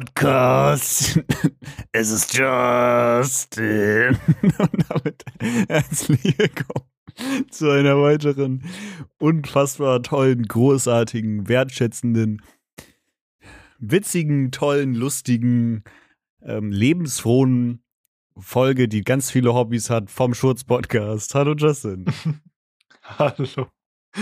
Podcast. Es ist Justin. Und damit herzlich willkommen zu einer weiteren unfassbar tollen, großartigen, wertschätzenden, witzigen, tollen, lustigen, ähm, lebensfrohen Folge, die ganz viele Hobbys hat vom Schurz-Podcast. Hallo Justin. Hallo.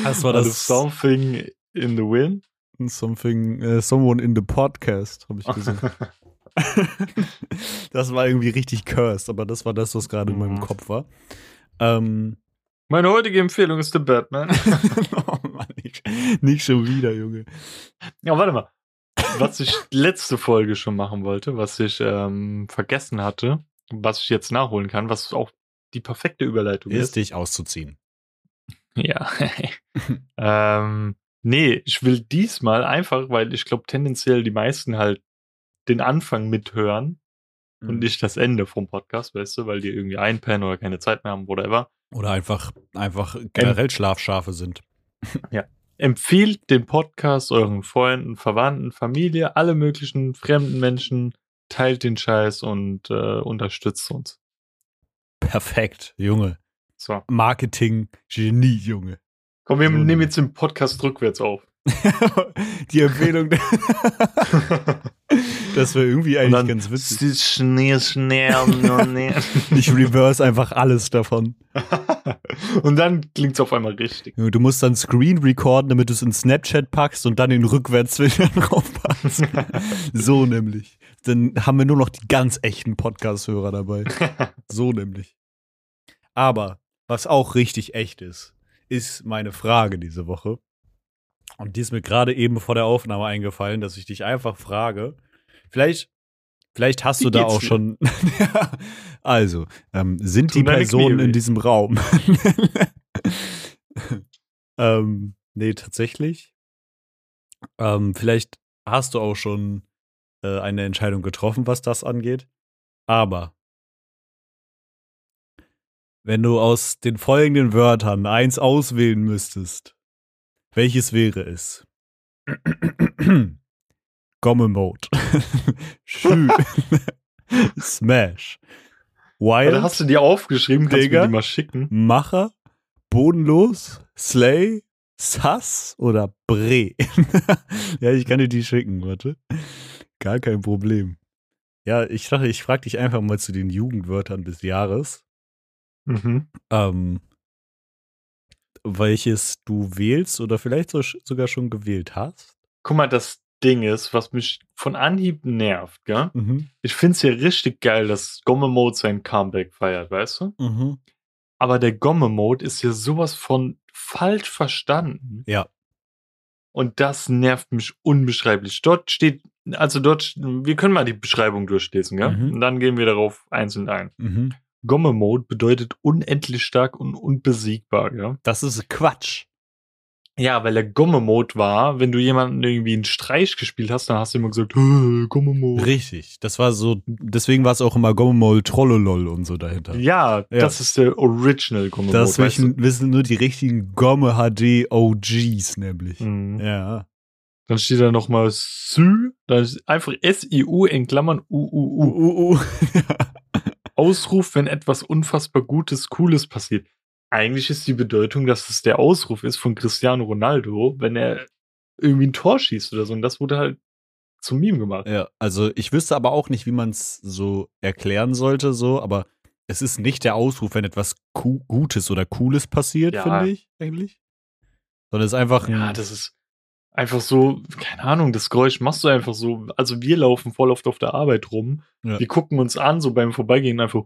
Das war Hallo, das Something in the Wind. Something, äh, someone in the podcast, habe ich gesagt. das war irgendwie richtig cursed, aber das war das, was gerade in meinem Mhm. Kopf war. Ähm, Meine heutige Empfehlung ist The Batman. oh Mann, nicht, nicht schon wieder, Junge. ja, warte mal. Was ich letzte Folge schon machen wollte, was ich ähm, vergessen hatte, was ich jetzt nachholen kann, was auch die perfekte Überleitung Ist ist. dich auszuziehen. Ja. ähm, nee, ich will diesmal einfach, weil ich glaube tendenziell die meisten halt den Anfang mithören Mhm. und nicht das Ende vom Podcast, weißt du, weil die irgendwie einpennen oder keine Zeit mehr haben, whatever. Oder einfach, einfach generell Schlafschafe sind. Empfiehlt den Podcast euren Freunden, Verwandten, Familie, alle möglichen fremden Menschen, teilt den Scheiß und äh, unterstützt uns. Perfekt, Junge. So. Marketing, Genie, Junge. Komm, wir So nehmen jetzt den Podcast rückwärts auf. Die Empfehlung, das wäre irgendwie eigentlich ganz witzig. Schnee, Schnee, Schnee. Ich reverse einfach alles davon. und dann klingt's auf einmal richtig. Du musst dann Screen recorden, damit du es in Snapchat packst und dann den Rückwärtsfilter draufpackst. so nämlich. Dann haben wir nur noch die ganz echten Podcast-Hörer dabei. So nämlich. Aber was auch richtig echt ist, ist meine Frage diese Woche. Und die ist mir gerade eben vor der Aufnahme eingefallen, dass ich dich einfach frage. Vielleicht, vielleicht hast Wie du da auch dir? schon. Ja, also, ähm, sind Tun die Personen Knie in diesem Raum? ähm, nee, tatsächlich. Ähm, vielleicht hast du auch schon äh, eine Entscheidung getroffen, was das angeht. Aber wenn du aus den folgenden Wörtern eins auswählen müsstest, welches wäre es? Gomme Mode. Schü. Smash. Oder Wild. hast du die aufgeschrieben? Kannst du Digga. mir die mal schicken? Macher, Bodenlos, Slay, Sass oder Bre. ja, ich kann dir die schicken, warte. Gar kein Problem. Ja, ich dachte, ich frage dich einfach mal zu den Jugendwörtern des Jahres, Mhm. ähm, welches du wählst oder vielleicht so, sogar schon gewählt hast. Guck mal, das Ding ist, was mich von Anhieb nervt, gell? Mhm. Ich find's ja richtig geil, dass Gomme Mode sein Comeback feiert, weißt du? Mhm. Aber der Gomme Mode ist ja sowas von falsch verstanden. Ja. Und das nervt mich unbeschreiblich. Dort steht, also dort, wir können mal die Beschreibung durchlesen, gell? Mhm. Und dann gehen wir darauf einzeln ein. Gomme Mode bedeutet unendlich stark und unbesiegbar, gell? Das ist Quatsch. Ja, weil der Gomme-Mode war, wenn du jemanden irgendwie einen Streich gespielt hast, dann hast du immer gesagt, "Äh, Gomme-Mode. Richtig. Das war so, deswegen war es auch immer Gommemol, Trollolol und so dahinter. Ja, Ja. das ist der Original Gomme-Mode. Das weißt wissen, wissen nur die richtigen Gomme HD OGs nämlich. du? Mhm. Ja. Dann steht da nochmal Sü, dann ist einfach S-I-U in Klammern U-U-U. Uh. Ausruf, wenn etwas unfassbar Gutes, Cooles passiert. Eigentlich ist die Bedeutung, dass es der Ausruf ist von Cristiano Ronaldo, wenn er irgendwie ein Tor schießt oder so. Und das wurde halt zum Meme gemacht. ja, also ich wüsste aber auch nicht, wie man es so erklären sollte, so, aber es ist nicht der Ausruf, wenn etwas Gutes oder Cooles passiert, Ja. finde ich, eigentlich. Sondern es ist einfach ein. Ja, das ist einfach so, keine Ahnung, das Geräusch machst du einfach so. Also wir laufen voll oft auf der Arbeit rum. Ja. Wir gucken uns an, so beim Vorbeigehen einfach.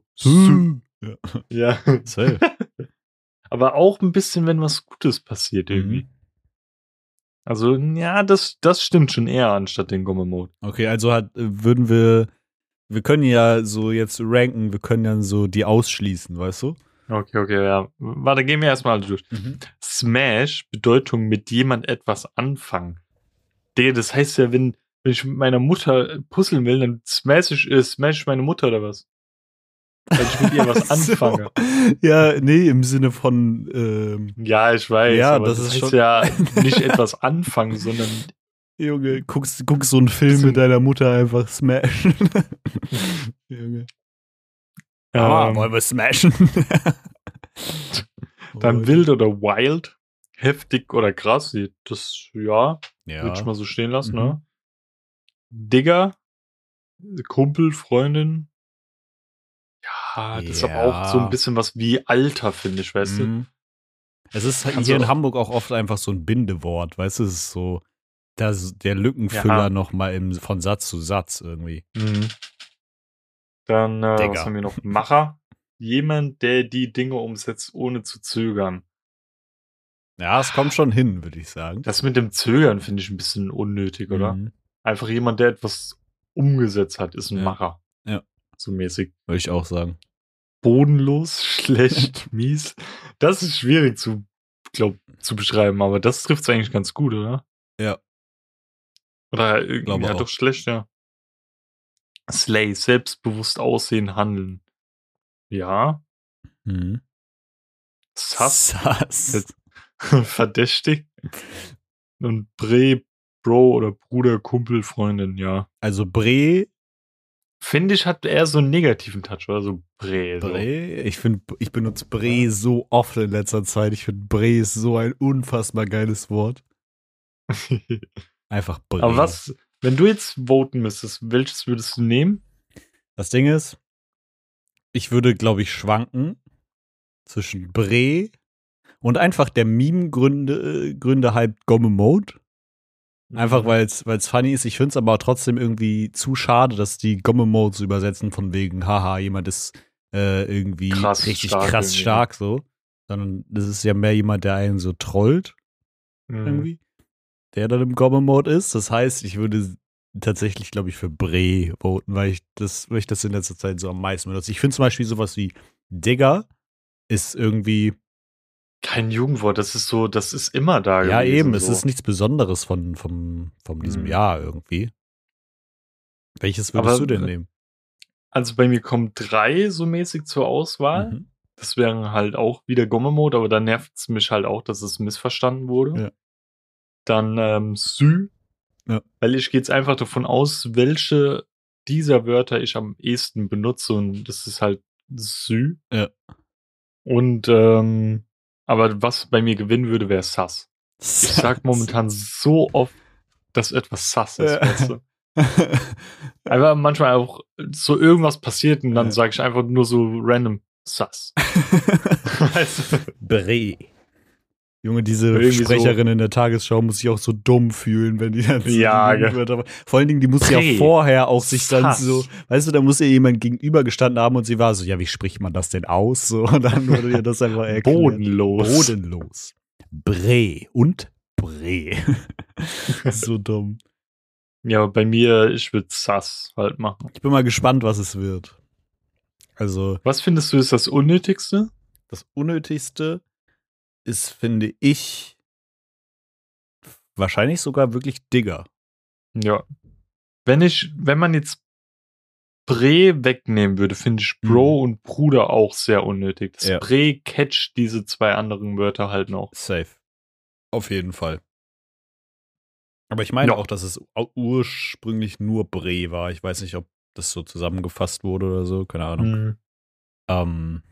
Ja. Ja. Safe. Aber auch ein bisschen, wenn was Gutes passiert irgendwie. Mhm. Also, ja, das, das stimmt schon eher anstatt den Gomme-Mode. Okay, also hat, würden wir, wir können ja so jetzt ranken, wir können ja so die ausschließen, weißt du? Okay, okay, ja. Warte, gehen wir erstmal durch. Smash, Bedeutung mit jemand etwas anfangen. Das heißt ja, wenn, wenn ich mit meiner Mutter puzzeln will, dann smash ich, äh, smash ich meine Mutter oder was? Weil ich mit ihr was anfange. So. Ja, nee, im Sinne von, ähm, Ja, ich weiß. Ja, das das, ist heißt schon- ja nicht etwas anfangen, sondern Junge, guckst, guckst so einen Film mit deiner Mutter einfach smashen. Junge. Ah, Ähm, wollen wir smashen? dann wild oder wild, heftig oder krass. Das, ja, Ja. würde ich mal so stehen lassen, Mhm. ne? Digger, Kumpel, Freundin. Ja, das ist aber auch so Ja. ein bisschen was wie Alter, finde ich, weißt du? Mhm. Es ist halt Kannst hier du in Hamburg auch oft einfach so ein Bindewort, weißt du, es ist so das, der Lückenfüller Ja. noch mal im, von Satz zu Satz irgendwie. Mhm. Dann, äh, was haben wir noch? Macher. Jemand, der die Dinge umsetzt, ohne zu zögern. Ja, es kommt schon hin, würde ich sagen. Das mit dem Zögern finde ich ein bisschen unnötig, oder? Mhm. Einfach jemand, der etwas umgesetzt hat, ist ein Ja. Macher. Ja. So mäßig. Würde ich auch sagen. Bodenlos, schlecht, mies. Das ist schwierig zu, glaub, zu beschreiben, aber das trifft es eigentlich ganz gut, oder? Ja. Oder irgendwie, Glaube ja, auch. doch schlecht, ja. Slay, selbstbewusst aussehen, handeln. Ja. Mhm. Sass, Sass. verdächtig. Und Bre, Bro oder Bruder, Kumpel, Freundin, ja. Also Bre, Finde ich, hat eher so einen negativen Touch, oder so Bre. So. Bre, ich finde, ich benutze Bre so oft in letzter Zeit. Ich finde Bre ist so ein unfassbar geiles Wort. Einfach Bre. Aber was, wenn du jetzt voten müsstest, welches würdest du nehmen? Das Ding ist, ich würde, glaube ich, schwanken zwischen Bre und einfach der Meme-Gründe äh, Gründe halt Gomme Mode. Einfach weil es funny ist. Ich finde es aber trotzdem irgendwie zu schade, dass die Gomme Mode so übersetzen von wegen, haha, jemand ist äh, irgendwie Krass richtig stark krass irgendwie. stark so. Sondern das ist ja mehr jemand, der einen so trollt Mhm. irgendwie, der dann im Gomme-Mode ist. Das heißt, ich würde tatsächlich, glaube ich, für Bre voten, weil ich das, weil ich das in letzter Zeit so am meisten benutze. Ich finde zum Beispiel sowas wie Digger ist irgendwie, Kein Jugendwort, das ist so, das ist immer da ja gewesen. eben, es so. ist nichts Besonderes von, von, von diesem Mhm. Jahr irgendwie. Welches würdest Aber- du denn nehmen? Also bei mir kommen drei so mäßig zur Auswahl. Mhm. Das wären halt auch wieder Gomme-Mode, aber da nervt es mich halt auch, dass es missverstanden wurde. Ja. Dann ähm, Sü, Ja. weil ich gehe jetzt einfach davon aus, welche dieser Wörter ich am ehesten benutze und das ist halt Sü. Ja. Und ähm, aber was bei mir gewinnen würde, wäre Sass. Ich sag momentan so oft, dass etwas Sass ist, Ja. weißt du? Einfach manchmal auch so irgendwas passiert und dann Ja. sage ich einfach nur so random Sass. weißt du? Bre. Junge, diese Irgendwie so- Sprecherin in der Tagesschau muss sich auch so dumm fühlen, wenn die dann so Ja, die gell. Jugendwörter- Vor allen Dingen, die muss ja Pre. vorher auch sich dann Sass. so, weißt du, da muss ja jemand gegenübergestanden haben und sie war so, ja, wie spricht man das denn aus? So, und dann wurde ihr das einfach erklärt. Bodenlos. Bodenlos. Bre und Bre. so dumm. Ja, aber bei mir, ich würde Sass halt machen. Ich bin mal gespannt, was es wird. Also, Was findest du ist das Unnötigste? das Unnötigste ist, finde ich, wahrscheinlich sogar wirklich Digger. Ja. Wenn ich, wenn man jetzt Bre wegnehmen würde, finde ich Bro und Bruder auch sehr unnötig. Das Ja. Bre catcht diese zwei anderen Wörter halt noch. Safe. Auf jeden Fall. Aber ich meine Ja. auch, dass es ursprünglich nur Bre war. Ich weiß nicht, ob das so zusammengefasst wurde oder so. Keine Ahnung. Mhm. Ähm,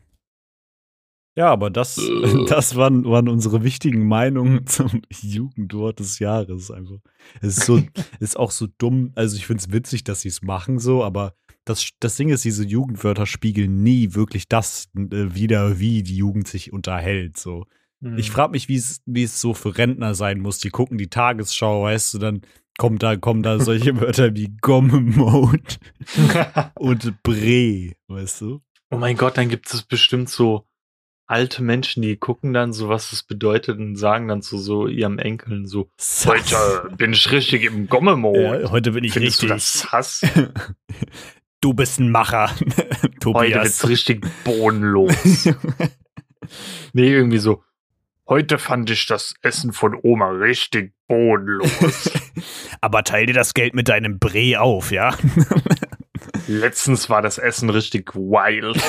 ja, aber das, Äh. das waren, waren unsere wichtigen Meinungen zum Jugendwort des Jahres. Einfach. Es ist, so, ist auch so dumm. Also, ich finde es witzig, dass sie es machen, so, aber das, das Ding ist, diese Jugendwörter spiegeln nie wirklich das äh, wieder, wie die Jugend sich unterhält. So. Ich Mhm. frage mich, wie es wie es so für Rentner sein muss. Die gucken die Tagesschau, weißt du, dann kommt da, kommen da solche Wörter wie Gomme-Mode und Bre, weißt du? Oh mein Gott, dann gibt es bestimmt so alte Menschen, die gucken dann so, was das bedeutet und sagen dann zu so ihrem Enkeln so, heute bin ich richtig im Gomme-Mode. Ja, heute bin ich Findest du richtig. das Hass? Du bist ein Macher, Heute Tobias. wird's richtig bodenlos. nee, irgendwie so, heute fand ich das Essen von Oma richtig bodenlos. Aber teil dir das Geld mit deinem Bre auf, ja? Letztens war das Essen richtig wild.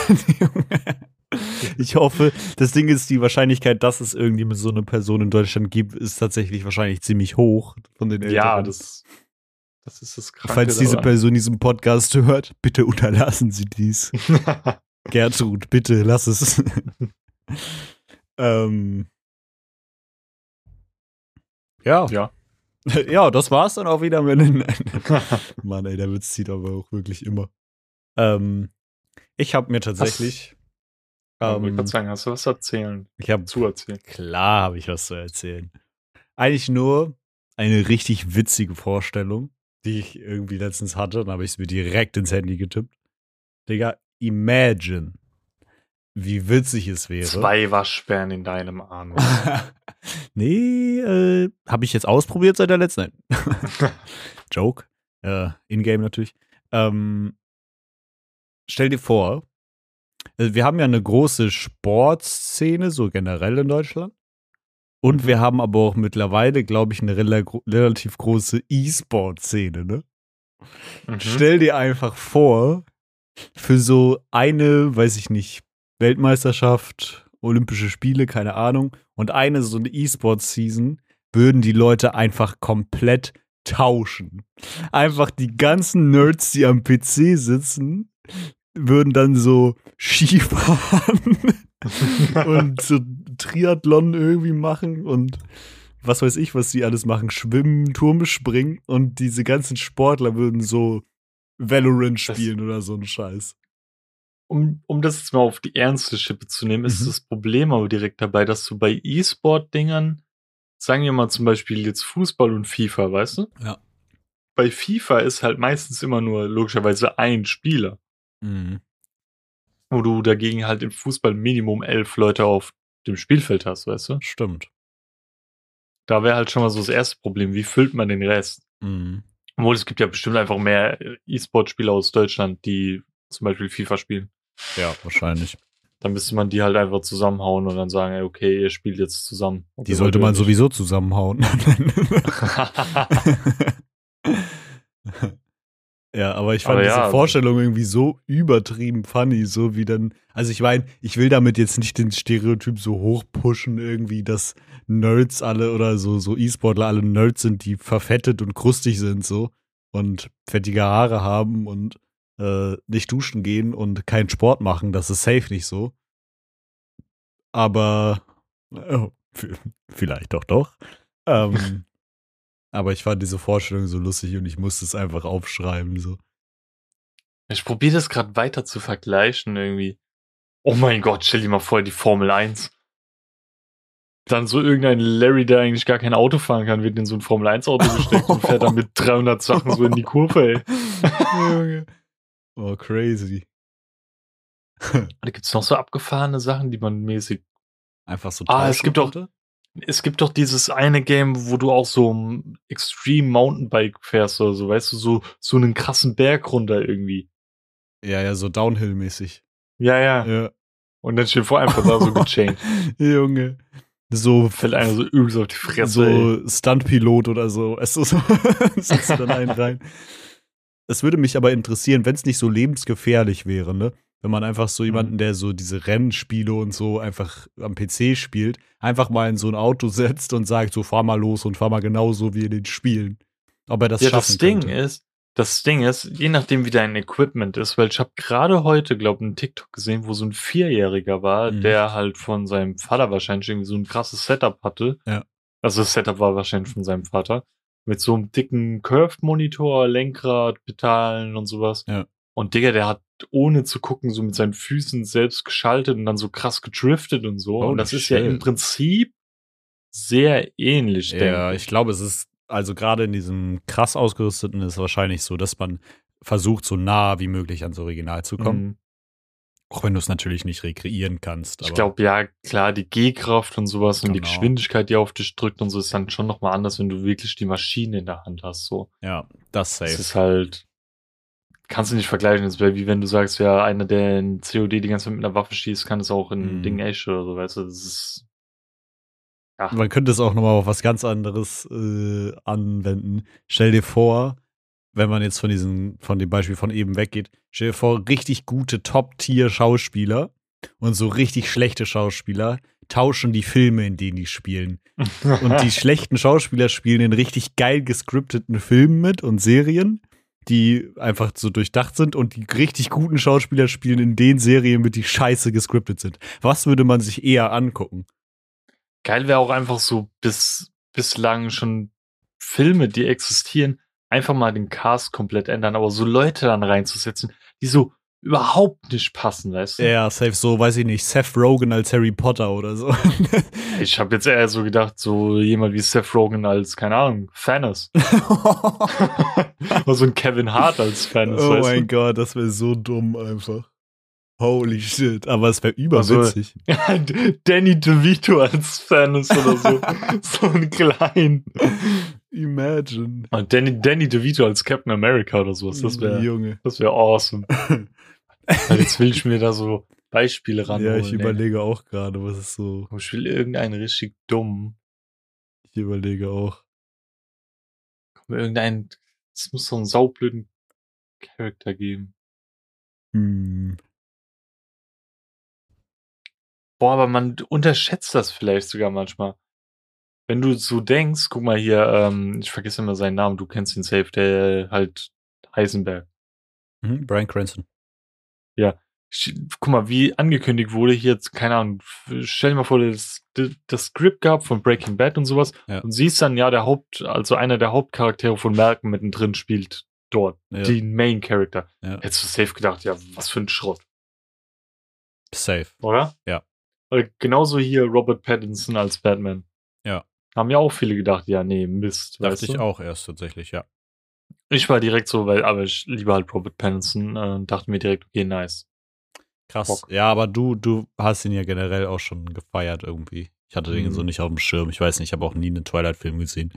Ich hoffe, das Ding ist, die Wahrscheinlichkeit, dass es irgendwie so eine Person in Deutschland gibt, ist tatsächlich wahrscheinlich ziemlich hoch von den Eltern. Ja, das, das ist das Kranke Falls diese Person diesen Podcast hört, bitte unterlassen Sie dies. Gertrud, bitte lass es. ähm, ja. Ja. Ja, das war's dann auch wieder mit den. Mann, ey, der Witz zieht aber auch wirklich immer. Ähm, ich habe mir tatsächlich. Hast, ähm, ich würde sagen, hast du was zu erzählen? Ich habe zu erzählen. Klar, habe ich was zu erzählen. Eigentlich nur eine richtig witzige Vorstellung, die ich irgendwie letztens hatte. Dann habe ich es mir direkt ins Handy getippt. Digga, imagine, wie witzig es wäre. Zwei Waschbären in deinem Arm. nee, äh, habe ich jetzt ausprobiert seit der letzten. Joke. Äh, In-game natürlich. Ähm, stell dir vor, wir haben ja eine große Sportszene, so generell in Deutschland. Und mhm. wir haben aber auch mittlerweile, glaube ich, eine relativ große E-Sport-Szene, ne? Mhm. Stell dir einfach vor, für so eine, weiß ich nicht, Weltmeisterschaft, Olympische Spiele, keine Ahnung, und eine so eine E-Sport-Season würden die Leute einfach komplett tauschen. Einfach die ganzen Nerds, die am PC sitzen, würden dann so Skifahren und so Triathlon irgendwie machen und was weiß ich, was die alles machen, schwimmen, Turme springen und diese ganzen Sportler würden so Valorant spielen das, oder so ein Scheiß. Um, um das jetzt mal auf die ernste Schippe zu nehmen, ist mhm. das Problem aber direkt dabei, dass du bei E-Sport-Dingern, sagen wir mal zum Beispiel jetzt Fußball und FIFA, weißt du? Ja. Bei FIFA ist halt meistens immer nur logischerweise ein Spieler. Mhm. Wo du dagegen halt im Fußball Minimum elf Leute auf dem Spielfeld hast, weißt du? Stimmt. Da wäre halt schon mal so das erste Problem. Wie füllt man den Rest? Mhm. Obwohl es gibt ja bestimmt einfach mehr E-Sport-Spieler aus Deutschland, die zum Beispiel FIFA spielen. Ja, wahrscheinlich. Dann müsste man die halt einfach zusammenhauen und dann sagen, ey, okay, ihr spielt jetzt zusammen. Die sollte man sowieso zusammenhauen. Ja, aber ich fand aber diese ja. Vorstellung irgendwie so übertrieben funny, so wie dann, also ich meine, ich will damit jetzt nicht den Stereotyp so hoch pushen, irgendwie, dass Nerds alle oder so, so E-Sportler alle Nerds sind, die verfettet und krustig sind, so, und fettige Haare haben und äh, nicht duschen gehen und keinen Sport machen, das ist safe nicht so. Aber, oh, vielleicht doch doch. Ähm, Aber ich fand diese Vorstellung so lustig und ich musste es einfach aufschreiben. So. Ich probiere das gerade weiter zu vergleichen irgendwie. Oh mein Gott, stell dir mal vor, die Formel 1. Dann so irgendein Larry, der eigentlich gar kein Auto fahren kann, wird in so ein Formel 1 Auto gesteckt und fährt dann mit 300 Sachen so in die Kurve, ey. oh, crazy. da gibt's noch so abgefahrene Sachen, die man mäßig. Einfach so Ah, es gibt auch. Es gibt doch dieses eine Game, wo du auch so Extreme Mountainbike fährst oder so, weißt du, so, so einen krassen Berg runter irgendwie. Ja, ja, so Downhill-mäßig. Ja, ja, ja. Und dann steht vor einfach da so gechained. Junge. So fällt einer so übelst auf die Fresse. So Stuntpilot oder so. Es ist so, setzt dann einen rein. Es würde mich aber interessieren, wenn es nicht so lebensgefährlich wäre, ne? Wenn man einfach so jemanden, mhm. der so diese Rennspiele und so einfach am PC spielt, einfach mal in so ein Auto setzt und sagt, so fahr mal los und fahr mal genauso wie in den Spielen. Ob er das ja, schaffen das Ding könnte. ist, das Ding ist, je nachdem wie dein Equipment ist, weil ich habe gerade heute, glaube ich, einen TikTok gesehen, wo so ein Vierjähriger war, mhm. der halt von seinem Vater wahrscheinlich irgendwie so ein krasses Setup hatte. Ja. Also das Setup war wahrscheinlich von seinem Vater. Mit so einem dicken Curved-Monitor, Lenkrad, Pedalen und sowas. Ja. Und Digga, der hat ohne zu gucken so mit seinen Füßen selbst geschaltet und dann so krass gedriftet und so. Oh, und das ist shit. ja im Prinzip sehr ähnlich. Ja, ich glaube, es ist also gerade in diesem krass ausgerüsteten ist es wahrscheinlich so, dass man versucht, so nah wie möglich ans Original zu kommen. Mhm. Auch wenn du es natürlich nicht rekreieren kannst. ich glaube, ja, klar, die G-Kraft und sowas genau. und die genau. Geschwindigkeit, die auf dich drückt und so, ist dann schon nochmal anders, wenn du wirklich die Maschine in der Hand hast. So. Ja, das safe. Das ist halt, kannst du nicht vergleichen. Das wäre wie wenn du sagst, ja, einer, der in COD die ganze Zeit mit einer Waffe schießt, kann es auch in mm. Ding Ash oder so, weißt du, das ist. Ja. Man könnte es auch nochmal auf was ganz anderes äh, anwenden. Stell dir vor, wenn man jetzt von diesem, von dem Beispiel von eben weggeht, stell dir vor, richtig gute Top-Tier-Schauspieler Und so richtig schlechte Schauspieler tauschen die Filme, in denen die spielen. Und die schlechten Schauspieler spielen in richtig geil gescripteten Filmen mit und Serien, die einfach so durchdacht sind. Und die richtig guten Schauspieler spielen in den Serien mit, die scheiße gescriptet sind. Was würde man sich eher angucken? Geil wäre auch einfach so bis, bislang schon Filme, die existieren, einfach mal den Cast komplett ändern, aber so Leute dann reinzusetzen, die so überhaupt nicht passen, weißt du? Ja, safe so, weiß ich nicht, Seth Rogen als Harry Potter oder so. ich habe jetzt eher so gedacht, so jemand wie Seth Rogen als, keine Ahnung, Thanos. oder so ein Kevin Hart als Thanos. Oh mein? Gott, das wäre so dumm einfach. Holy shit, aber es wäre überwitzig. Also, Danny DeVito als Thanos oder so. so ein klein. Imagine. Und Danny, Danny DeVito als Captain America oder sowas. Das wäre das wäre awesome. Jetzt will ich mir da so Beispiele ran. Ja, ich überlege ey. auch gerade, was ist so. Ich will irgendeinen richtig dumm. Ich überlege auch. Komm, irgendein. Es muss so einen saublöden Charakter geben. Hm. Boah, aber man unterschätzt das vielleicht sogar manchmal. Wenn du so denkst, guck mal hier, ähm, ich vergesse immer seinen Namen, du kennst ihn safe, der halt Heisenberg. Mhm, Brian Cranston. Ja. Guck mal, wie angekündigt wurde hier jetzt, keine Ahnung, stell dir mal vor, das, das Skript gab von Breaking Bad und sowas ja. und siehst dann, ja, der Haupt, also einer der Hauptcharaktere von Malcolm mittendrin spielt dort, ja. den Main Character. Ja. Hättest du safe gedacht, ja, was für ein Schrott. Safe. Oder? Ja. Oder genauso hier Robert Pattinson als Batman. Ja. Haben ja auch viele gedacht, ja, nee, Mist. Dachte ich du? auch erst tatsächlich, ja. Ich war direkt so, weil, aber ich liebe halt Robert Pattinson äh, und dachte mir direkt, okay, nice. Krass. Bock. Ja, aber du, du hast ihn ja generell auch schon gefeiert irgendwie. Ich hatte den mhm. so nicht auf dem Schirm. Ich weiß nicht, ich habe auch nie einen Twilight-Film gesehen.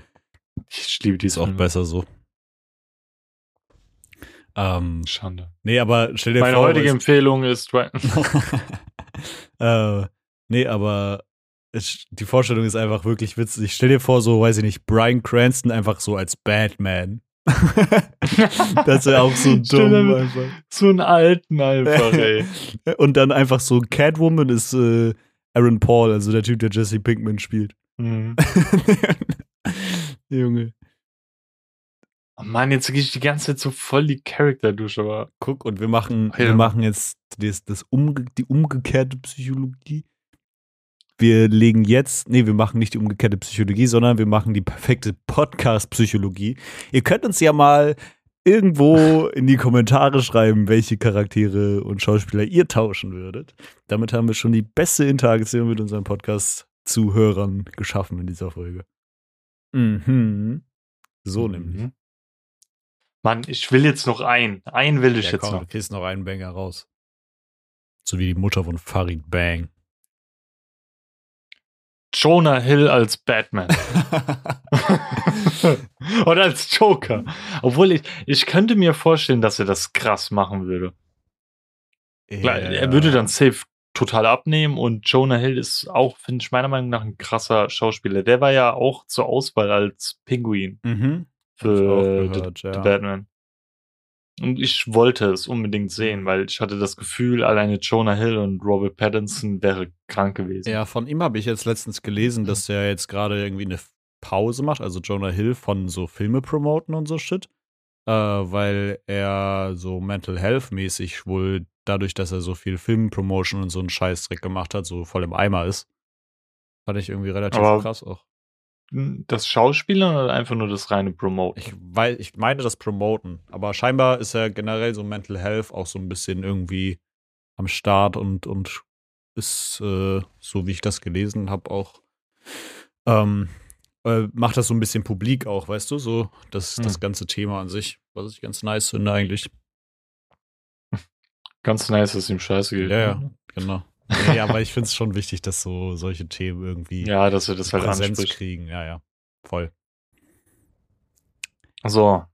Ich liebe die. Ist auch besser so. Ähm, Schande. Nee, aber stell dir Meine vor. Meine heutige Empfehlung ist äh, nee, aber ich, die Vorstellung ist einfach wirklich witzig. Ich stell dir vor, so, weiß ich nicht, Brian Cranston einfach so als Batman. das wäre auch so dumm einfach. So einen alten einfach, ey. Und dann einfach so Catwoman ist äh, Aaron Paul, also der Typ, der Jesse Pinkman spielt. Mhm. Junge. Oh Mann, jetzt gehe ich die ganze Zeit so voll die Charakter-Dusche, aber. Guck, und wir machen, ja. wir machen jetzt das, das umge die umgekehrte Psychologie. Wir legen jetzt, nee, wir machen nicht die umgekehrte Psychologie, sondern wir machen die perfekte Podcast-Psychologie. Ihr könnt uns ja mal irgendwo in die Kommentare schreiben, welche Charaktere und Schauspieler ihr tauschen würdet. Damit haben wir schon die beste Interaktion mit unseren Podcast-Zuhörern geschaffen in dieser Folge. Mhm. So mhm. nämlich. Mann, ich will jetzt noch einen. Einen will ich ja, jetzt komm, noch. Du kriegst noch einen Banger raus. So wie die Mutter von Farid Bang. Jonah Hill als Batman. Oder als Joker. Obwohl ich, ich könnte mir vorstellen, dass er das krass machen würde. Yeah. Er würde dann safe total abnehmen und Jonah Hill ist auch, finde ich meiner Meinung nach, ein krasser Schauspieler. Der war ja auch zur Auswahl als Pinguin mhm. für gehört, ja. Batman. Und ich wollte es unbedingt sehen, weil ich hatte das Gefühl, alleine Jonah Hill und Robert Pattinson wäre krank gewesen. Ja, von ihm habe ich jetzt letztens gelesen, mhm. dass er jetzt gerade irgendwie eine Pause macht, also Jonah Hill von so Filme promoten und so Shit. Äh, weil er so Mental Health mäßig wohl dadurch, dass er so viel Filmpromotion und so einen Scheißdreck gemacht hat, so voll im Eimer ist. Fand ich irgendwie relativ Aber krass auch das Schauspielern oder einfach nur das reine Promoten? Ich, weiß, ich meine das Promoten, aber scheinbar ist er generell so Mental Health auch so ein bisschen irgendwie am Start und, und ist, äh, so wie ich das gelesen habe, auch ähm, äh, macht das so ein bisschen publik auch, weißt du, so das, hm. das ganze Thema an sich, was ich ganz nice finde eigentlich. Ganz nice, dass ihm scheiße geht. Ja, ja, genau. Nee, aber ich finde es schon wichtig, dass so solche Themen irgendwie ja, dass wir das halt Präsenz anspricht. kriegen. Ja, ja, voll. So.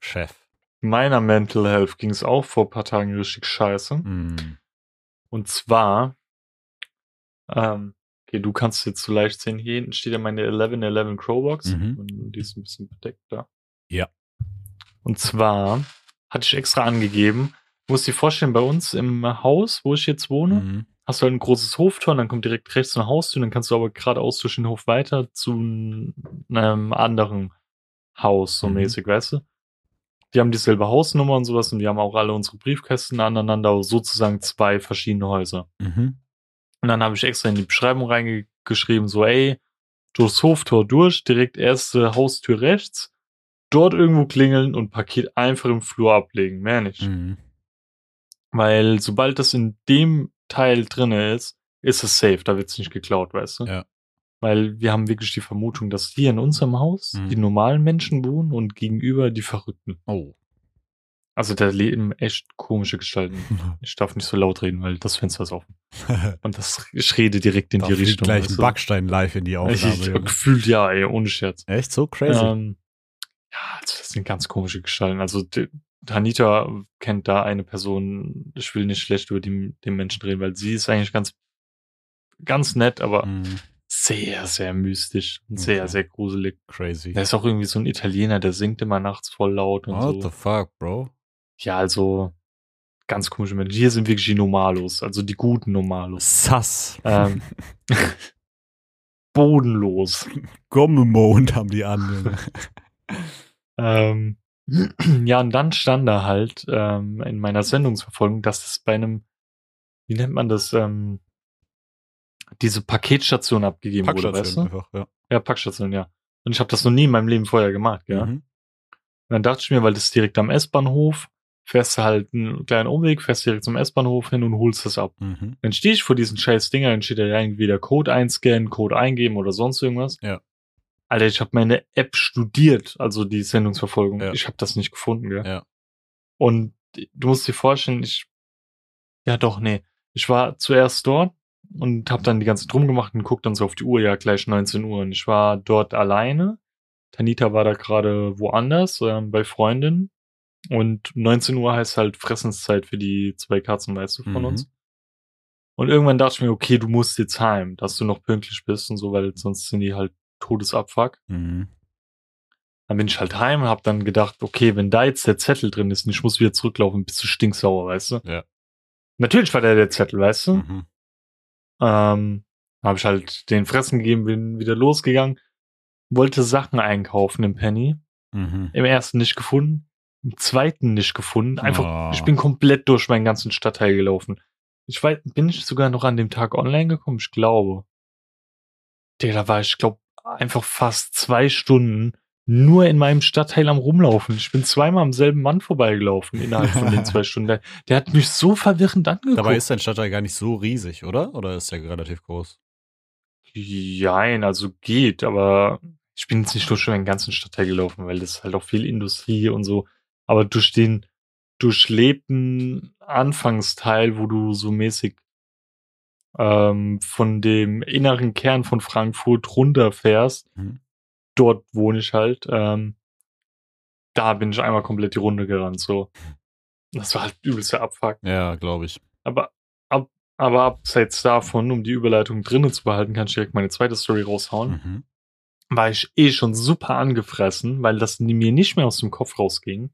Chef. Meiner Mental Health ging es auch vor ein paar Tagen richtig scheiße. Mm. Und zwar, ähm, okay, du kannst jetzt so leicht sehen, hier hinten steht ja meine 1111 Crowbox. Mhm. Und die ist ein bisschen bedeckt da. Ja. Und zwar hatte ich extra angegeben, musst dir vorstellen, bei uns im Haus, wo ich jetzt wohne, Mhm. hast du halt ein großes Hoftor und dann kommt direkt rechts eine Haustür, dann kannst du aber geradeaus durch den Hof weiter zu einem anderen Haus, so Mhm. mäßig, weißt du? Die haben dieselbe Hausnummer und sowas und wir haben auch alle unsere Briefkästen aneinander, sozusagen zwei verschiedene Häuser. Mhm. Und dann habe ich extra in die Beschreibung reingeschrieben, so, ey, durchs Hoftor durch, direkt erste Haustür rechts, dort irgendwo klingeln und Paket einfach im Flur ablegen, mehr nicht. Mhm. Weil sobald das in dem Teil drinne ist, ist es safe, da wird's nicht geklaut, weißt du? Ja. Weil wir haben wirklich die Vermutung, dass hier in unserem Haus Mhm. die normalen Menschen wohnen und gegenüber die Verrückten. Oh. Also da leben echt komische Gestalten. Ich darf nicht so laut reden, weil das Fenster ist offen. Und das, ich rede direkt in da die Richtung. gleich du? Backstein live in die ich, Aufnahme. ich, Junge. gefühlt ja, ey, ohne Scherz. Echt so crazy? Ähm, ja, also das sind ganz komische Gestalten. Also die, Anita kennt da eine Person, ich will nicht schlecht über die, den Menschen reden, weil sie ist eigentlich ganz, ganz nett, aber Mhm. sehr, sehr mystisch und sehr, Okay. sehr gruselig. Crazy. Da ist auch irgendwie so ein Italiener, der singt immer nachts voll laut und What so. the fuck, bro? Ja, also ganz komische Menschen. Hier sind wirklich die Normalos, also die guten Normalos. Sass. Ähm, bodenlos. Gommemond haben die an. Junge. Ähm, ja, und dann stand da halt ähm, in meiner Sendungsverfolgung, dass es bei einem, wie nennt man das, ähm, diese Paketstation abgegeben wurde, weißt Packstation du? einfach, ja. Ja, Packstation, ja. Und ich habe das noch nie in meinem Leben vorher gemacht, ja. Mhm. Und dann dachte ich mir, weil das ist direkt am S-Bahnhof, fährst du halt einen kleinen Umweg, fährst direkt zum S-Bahnhof hin und holst das ab. Mhm. Dann stehe ich vor diesen scheiß Dinger, dann steht da ja entweder Code einscannen, Code eingeben oder sonst irgendwas. Ja. Alter, ich habe meine App studiert, also die Sendungsverfolgung. Ja. Ich habe das nicht gefunden, gell? Ja. Und du musst dir vorstellen, ich ja doch, nee. Ich war zuerst dort und habe dann die ganze drum gemacht und guck dann so auf die Uhr, ja, gleich 19 Uhr. Und ich war dort alleine. Tanita war da gerade woanders, ähm, bei Freundin. Und 19 Uhr heißt halt Fressenszeit für die zwei Katzen, weißt du, von Mhm. uns. Und irgendwann dachte ich mir, okay, du musst jetzt heim, dass du noch pünktlich bist und so, weil sonst sind die halt Todesabfuck. Mhm. Dann bin ich halt heim und hab dann gedacht, okay, wenn da jetzt der Zettel drin ist und ich muss wieder zurücklaufen, bist du stinksauer, weißt du? Ja. Natürlich war da der Zettel, weißt du? Mhm. Ähm, habe ich halt den Fressen gegeben, bin wieder losgegangen, wollte Sachen einkaufen im Penny. Mhm. Im ersten nicht gefunden, im zweiten nicht gefunden. Einfach, Oh. ich bin komplett durch meinen ganzen Stadtteil gelaufen. Ich weiß, bin ich sogar noch an dem Tag online gekommen? Ich glaube. Digga, da war ich, glaube einfach fast zwei Stunden nur in meinem Stadtteil am rumlaufen. Ich bin zweimal am selben Mann vorbeigelaufen innerhalb von den zwei Stunden. Der, der hat mich so verwirrend angeguckt. Dabei ist dein Stadtteil gar nicht so riesig, oder? Oder ist der relativ groß? Jein, also geht, aber ich bin jetzt nicht durch meinen ganzen Stadtteil gelaufen, weil das ist halt auch viel Industrie und so. Aber durch den durchlebten Anfangsteil, wo du so mäßig ähm, von dem inneren Kern von Frankfurt runterfährst, Mhm. dort wohne ich halt, ähm, da bin ich einmal komplett die Runde gerannt, so. Das war halt übelster Abfuck. Ja, glaube ich. Aber, ab, aber abseits davon, um die Überleitung drinnen zu behalten, kann ich direkt meine zweite Story raushauen. Mhm. War ich eh schon super angefressen, weil das mir nicht mehr aus dem Kopf rausging.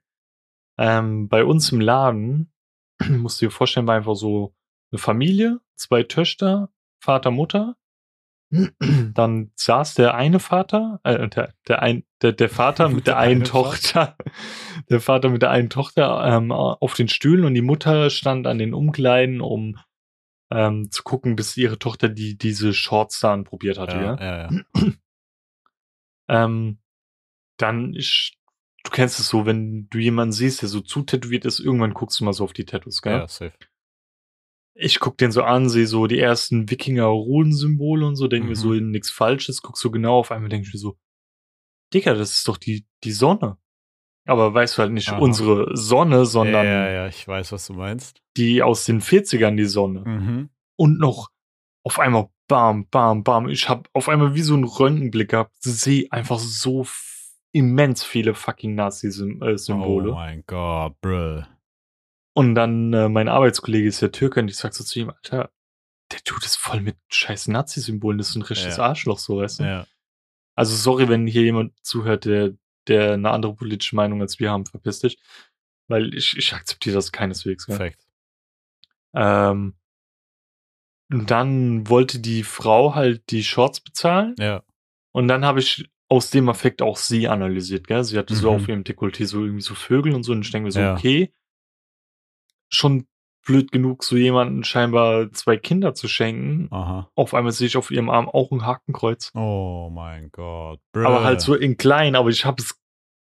Ähm, bei uns im Laden, musst du dir vorstellen, war einfach so eine Familie, zwei Töchter, Vater, Mutter. Dann saß der eine Vater, äh, der, der, ein, der, der Vater mit der, Der einen eine Tochter, der Vater mit der einen Tochter ähm, auf den Stühlen und die Mutter stand an den Umkleiden, um ähm, zu gucken, bis ihre Tochter die diese Shorts da anprobiert hatte. Ja, Ja, ja, ja. Ähm, dann ist, du kennst es so, wenn du jemanden siehst, der so zu tätowiert ist, irgendwann guckst du mal so auf die Tattoos, gell? Ja, safe. Ich guck den so an, sehe so die ersten Wikinger-Ruhensymbole und so, denke mir Mhm. so nichts Falsches, guck so genau auf einmal, denke ich mir so, Digga, das ist doch die, die Sonne. Aber weißt du halt nicht Aha. unsere Sonne, sondern ja, ja, ja, ich weiß, was du meinst. die aus den 40ern die Sonne. Mhm. Und noch auf einmal bam, bam, bam. Ich hab auf einmal wie so einen Röntgenblick gehabt, sehe einfach so immens viele fucking Nazi-Symbole. Oh mein Gott, bruh. Und dann äh, mein Arbeitskollege ist ja Türke und ich sag so zu ihm, Alter, der tut es voll mit scheiß Nazi-Symbolen, das ist ein richtiges Ja. Arschloch, so, weißt du? Ja. Also sorry, wenn hier jemand zuhört, der, der eine andere politische Meinung als wir haben, verpiss dich. Weil ich, ich akzeptiere das keineswegs. Ja. Perfekt. Ähm, und dann wollte die Frau halt die Shorts bezahlen. Ja. Und dann habe ich aus dem Effekt auch sie analysiert, gell? Sie hatte so Mhm. auf ihrem Dekolleté so irgendwie so Vögel und so. Und ich denke mir so, Ja. okay, schon blöd genug, so jemanden scheinbar zwei Kinder zu schenken. Aha. Auf einmal sehe ich auf ihrem Arm auch ein Hakenkreuz. Oh mein Gott. Aber halt so in klein, aber ich habe es.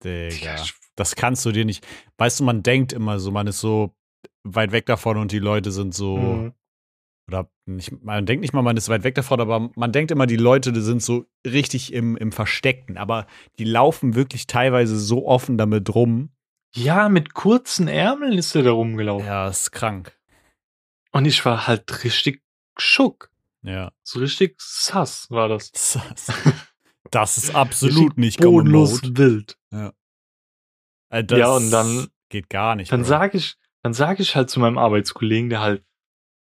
Digga. Das kannst du dir nicht. Weißt du, man denkt immer so, man ist so weit weg davon und die Leute sind so. Mhm. Oder nicht, man denkt nicht mal, man ist weit weg davon, aber man denkt immer, die Leute die sind so richtig im, im Versteckten. Aber die laufen wirklich teilweise so offen damit rum. Ja, mit kurzen Ärmeln ist er da rumgelaufen. Ja, ist krank. Und ich war halt richtig schock. Ja. So richtig sass war das. Das, das ist absolut nicht bodenlos wild. mode. Äh, Das Ja, und dann- geht gar nicht. Dann sage ich, dann sage ich halt zu meinem Arbeitskollegen, der halt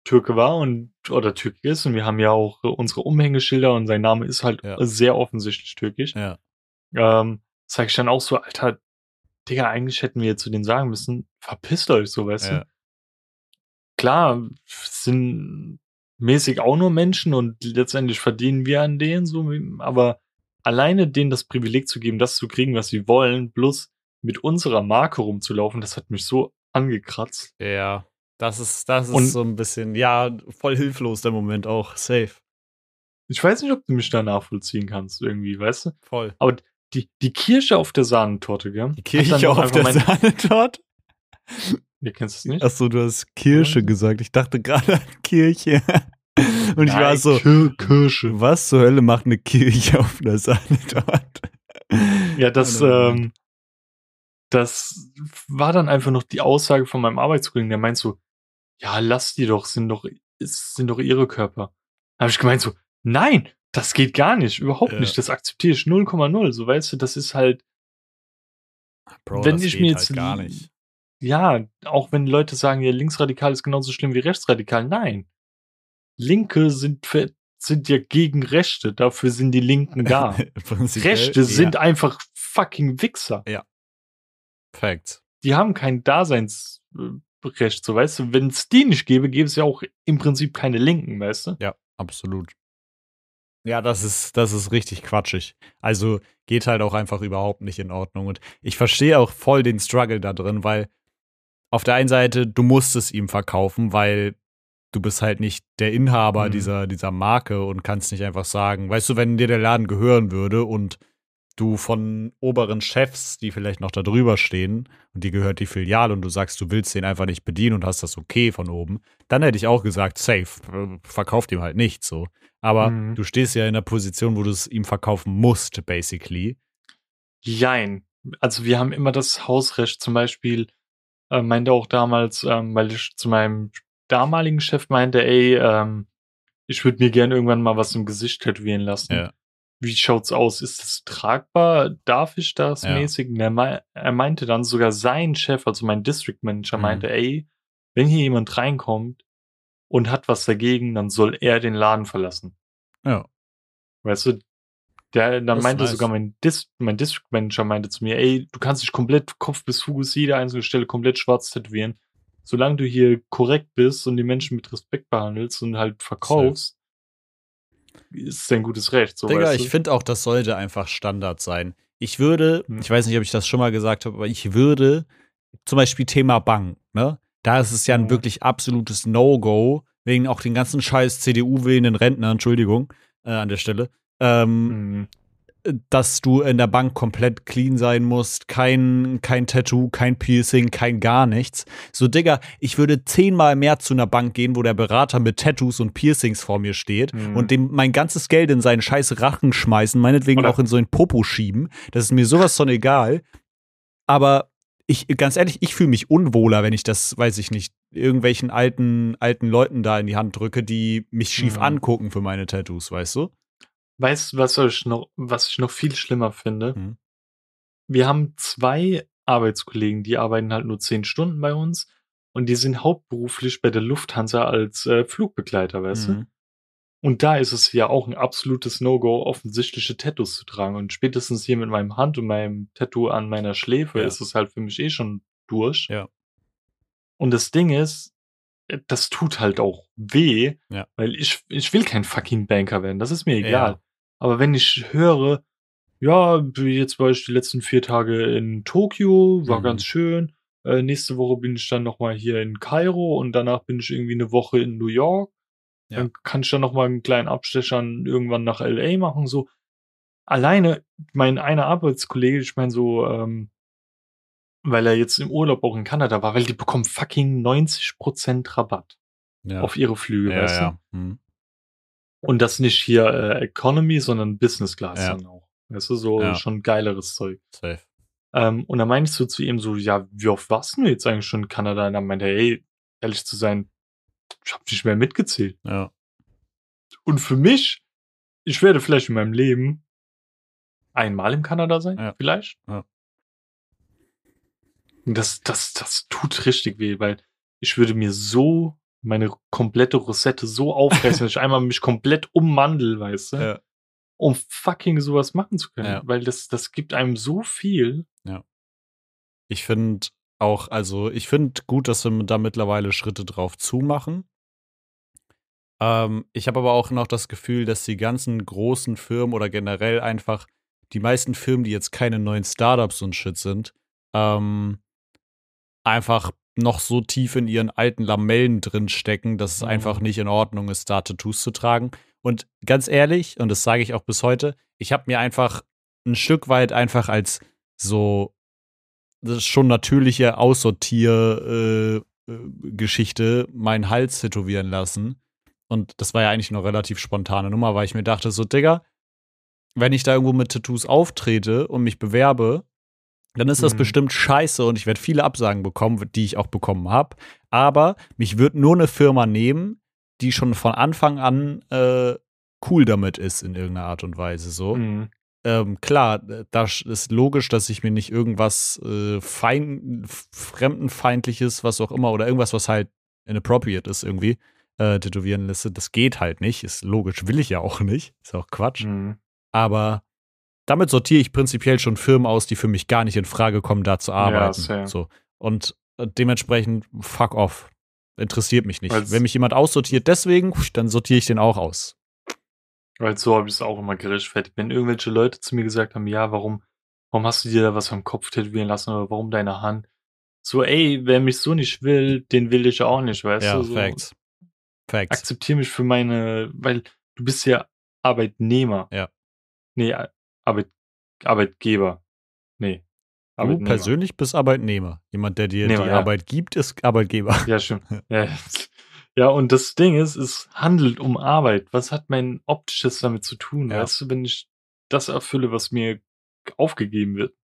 Türke war und oder Türke ist und wir haben ja auch unsere Umhängeschilder und sein Name ist halt Ja. sehr offensichtlich türkisch. Ja. Ähm, sage ich dann auch so, Alter, Digga, eigentlich hätten wir zu denen sagen müssen, verpisst euch so, weißt Ja. du? Klar, sind mäßig auch nur Menschen und letztendlich verdienen wir an denen so, aber alleine denen das Privileg zu geben, das zu kriegen, was sie wollen, bloß mit unserer Marke rumzulaufen, das hat mich so angekratzt. Ja, das ist, das ist Und- so ein bisschen, ja, voll hilflos der Moment auch. Safe. Ich weiß nicht, ob du mich da nachvollziehen kannst, irgendwie, weißt du? Voll. Aber die, die Kirsche auf der Sahnentorte, gell? Die doch auf der mein- Sahnetorte? Ihr kennst es nicht? Achso, du hast Kirsche Ja. gesagt. Ich dachte gerade an Kirche. Und ich war Nein, so, Kir Kirsche. was zur Hölle macht eine Kirche auf einer Sahnetorte? Ja, das, nein. ähm, das war dann einfach noch die Aussage von meinem Arbeitskollegen, der meint so, ja, lass die doch, sind doch, sind doch ihre Körper. Da habe ich gemeint so, nein, das geht gar nicht, überhaupt Ja. nicht, das akzeptiere ich 0,0, so weißt du, das ist halt, Bro, Wenn das ich geht mir halt jetzt gar l- nicht. ja, auch wenn Leute sagen, ja, linksradikal ist genauso schlimm wie rechtsradikal, nein. Linke sind, für, sind ja gegen Rechte, dafür sind die Linken da. Rechte sind einfach fucking Wichser. Ja. Perfekt. die haben kein Daseinsrecht, so weißt du. Wenn es die nicht gäbe, gäbe es ja auch im Prinzip keine Linken, weißt du? Ja, absolut. Ja, das ist, das ist richtig quatschig. Also geht halt auch einfach überhaupt nicht in Ordnung. Und ich verstehe auch voll den Struggle da drin, weil auf der einen Seite, du musst es ihm verkaufen, weil du bist halt nicht der Inhaber Mhm. dieser, dieser Marke und kannst nicht einfach sagen, weißt du, wenn dir der Laden gehören würde und du von oberen Chefs, die vielleicht noch da drüber stehen und die gehört die Filiale und du sagst, du willst den einfach nicht bedienen und hast das okay von oben, dann hätte ich auch gesagt, safe, äh, verkauft ihm halt nicht so. Aber Mhm. du stehst ja in der Position, wo du es ihm verkaufen musst, basically. Jein. Also wir haben immer das Hausrecht zum Beispiel, äh, meinte auch damals, ähm, weil ich zu meinem damaligen Chef meinte, ey, ähm, ich würde mir gerne irgendwann mal was im Gesicht tätowieren lassen. Ja. Wie schaut's aus? Ist das tragbar? Darf ich das Ja. mäßig? Er, mei er meinte dann sogar sein Chef, also mein District Manager, Mhm. meinte, ey, wenn hier jemand reinkommt und hat was dagegen, dann soll er den Laden verlassen. Ja. Weißt du, der, Das dann ist meinte nice. sogar mein, Dis mein District Manager meinte zu mir, ey, du kannst dich komplett Kopf bis Fuß jede einzelne Stelle komplett schwarz tätowieren. Solange du hier korrekt bist und die Menschen mit Respekt behandelst und halt verkaufst, ist dein gutes Recht. So, Digga, weißt du? ich finde auch, das sollte einfach Standard sein. Ich würde, Hm. ich weiß nicht, ob ich das schon mal gesagt habe, aber ich würde zum Beispiel Thema Bank, ne? Da ist es ja ein Ja. wirklich absolutes No-Go, wegen auch den ganzen scheiß CDU-wählenden Rentner, Entschuldigung, äh, an der Stelle, ähm, Mhm. Dass du in der Bank komplett clean sein musst, kein, kein Tattoo, kein Piercing, kein gar nichts. So, Digga, ich würde zehnmal mehr zu einer Bank gehen, wo der Berater mit Tattoos und Piercings vor mir steht Mhm. und dem mein ganzes Geld in seinen scheiß Rachen schmeißen, meinetwegen Oder- auch in so ein Popo schieben. Das ist mir sowas von egal. Aber ich, ganz ehrlich, ich fühle mich unwohler, wenn ich das, weiß ich nicht, irgendwelchen alten, alten Leuten da in die Hand drücke, die mich schief Mhm. angucken für meine Tattoos, weißt du? Weißt du, was ich noch, was ich noch viel schlimmer finde? Mhm. Wir haben zwei Arbeitskollegen, die arbeiten halt nur zehn Stunden bei uns und die sind hauptberuflich bei der Lufthansa als äh, Flugbegleiter, weißt du? Mhm. Und da ist es ja auch ein absolutes No-Go, offensichtliche Tattoos zu tragen. Und spätestens hier mit meinem Hand und meinem Tattoo an meiner Schläfe Ja. ist es halt für mich eh schon durch. Ja. Und das Ding ist, das tut halt auch weh, Ja. weil ich, ich will kein fucking Banker werden, das ist mir egal. Aber wenn ich höre, ja, jetzt war ich die letzten vier Tage in Tokio, war Mhm. ganz schön. Äh, nächste Woche bin ich dann nochmal hier in Kairo und danach bin ich irgendwie eine Woche in New York. Ja. Dann kann ich dann nochmal einen kleinen Abstecher irgendwann nach LA machen. So alleine mein einer Arbeitskollege, ich meine so, ähm, weil er jetzt im Urlaub auch in Kanada war, weil die bekommen fucking 90% Rabatt Ja. auf ihre Flüge, ja, weißt ja. Hm. Du? Und das nicht hier äh, Economy, sondern Business Class Ja. dann auch. Weißt du, so Ja. schon geileres Zeug. Safe. Ähm, und dann ich so zu ihm so, ja, wie oft warst du jetzt eigentlich schon in Kanada? Und dann meinte er, ey, ehrlich zu sein, ich habe nicht mehr mitgezählt. Ja. Und für mich, ich werde vielleicht in meinem Leben einmal in Kanada sein, Ja. vielleicht. Ja. Das, das, das tut richtig weh, weil ich würde mir so meine komplette Rosette so aufreißen, dass ich einmal mich komplett ummandel, weißt du, Ja. um fucking sowas machen zu können. Ja. Weil das, das gibt einem so viel. Ich finde auch, also ich finde gut, dass wir da mittlerweile Schritte drauf zumachen. Ähm, ich habe aber auch noch das Gefühl, dass die ganzen großen Firmen oder generell einfach die meisten Firmen, die jetzt keine neuen Startups und Shit sind, ähm, einfach noch so tief in ihren alten Lamellen drin stecken, dass es Mhm. einfach nicht in Ordnung ist, da Tattoos zu tragen. Und ganz ehrlich, und das sage ich auch bis heute, ich habe mir einfach ein Stück weit einfach als so schon natürliche Aussortier-Geschichte äh, äh, meinen Hals tätowieren lassen. Und das war ja eigentlich noch relativ spontane Nummer, weil ich mir dachte, so, Digga, wenn ich da irgendwo mit Tattoos auftrete und mich bewerbe, dann ist das Mhm. bestimmt scheiße und ich werde viele Absagen bekommen, die ich auch bekommen habe. Aber mich wird nur eine Firma nehmen, die schon von Anfang an äh, cool damit ist in irgendeiner Art und Weise. So Mhm. ähm, klar, das ist logisch, dass ich mir nicht irgendwas äh, fein, fremdenfeindliches, was auch immer, oder irgendwas, was halt inappropriate ist irgendwie, äh, tätowieren lässt. Das geht halt nicht. Ist logisch, will ich ja auch nicht. Ist auch Quatsch. Mhm. Aber damit sortiere ich prinzipiell schon Firmen aus, die für mich gar nicht in Frage kommen, da zu arbeiten. safe. so. Und äh, dementsprechend, fuck off. Interessiert mich nicht. Weil's- Wenn mich jemand aussortiert, deswegen, dann sortiere ich den auch aus. Weil so habe ich es auch immer gerechtfertigt. Wenn irgendwelche Leute zu mir gesagt haben, ja, warum, warum hast du dir da was am Kopf tätowieren lassen oder warum deine Hand? So, ey, wer mich so nicht will, den will ich auch nicht, weißt ja, du? So, Facts. Facts. Akzeptiere mich für meine, weil du bist ja Arbeitnehmer. Ja. Nee, Arbeit, Arbeitgeber. Nee. Du persönlich bist Arbeitnehmer. Jemand, der dir Nehmer, die ja. Arbeit gibt, ist Arbeitgeber. Ja, stimmt. ja. ja, und das Ding ist, es handelt um Arbeit. Was hat mein optisches damit zu tun? Ja. Weißt du, wenn ich das erfülle, was mir aufgegeben wird.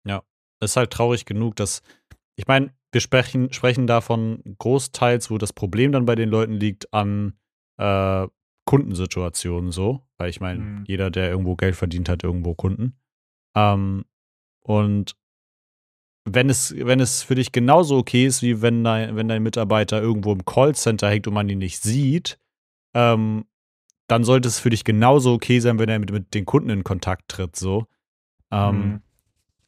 ist halt traurig genug, dass, ich meine, wir sprechen, sprechen davon großteils, wo das Problem dann bei den Leuten liegt, an äh, Kundensituationen so. Weil ich meine, Mhm. jeder, der irgendwo Geld verdient, hat irgendwo Kunden. Ähm, und wenn es, wenn es für dich genauso okay ist, wie wenn dein, wenn dein Mitarbeiter irgendwo im Callcenter hängt und man ihn nicht sieht, ähm, dann sollte es für dich genauso okay sein, wenn er mit, mit den Kunden in Kontakt tritt, so. Ähm, Mhm.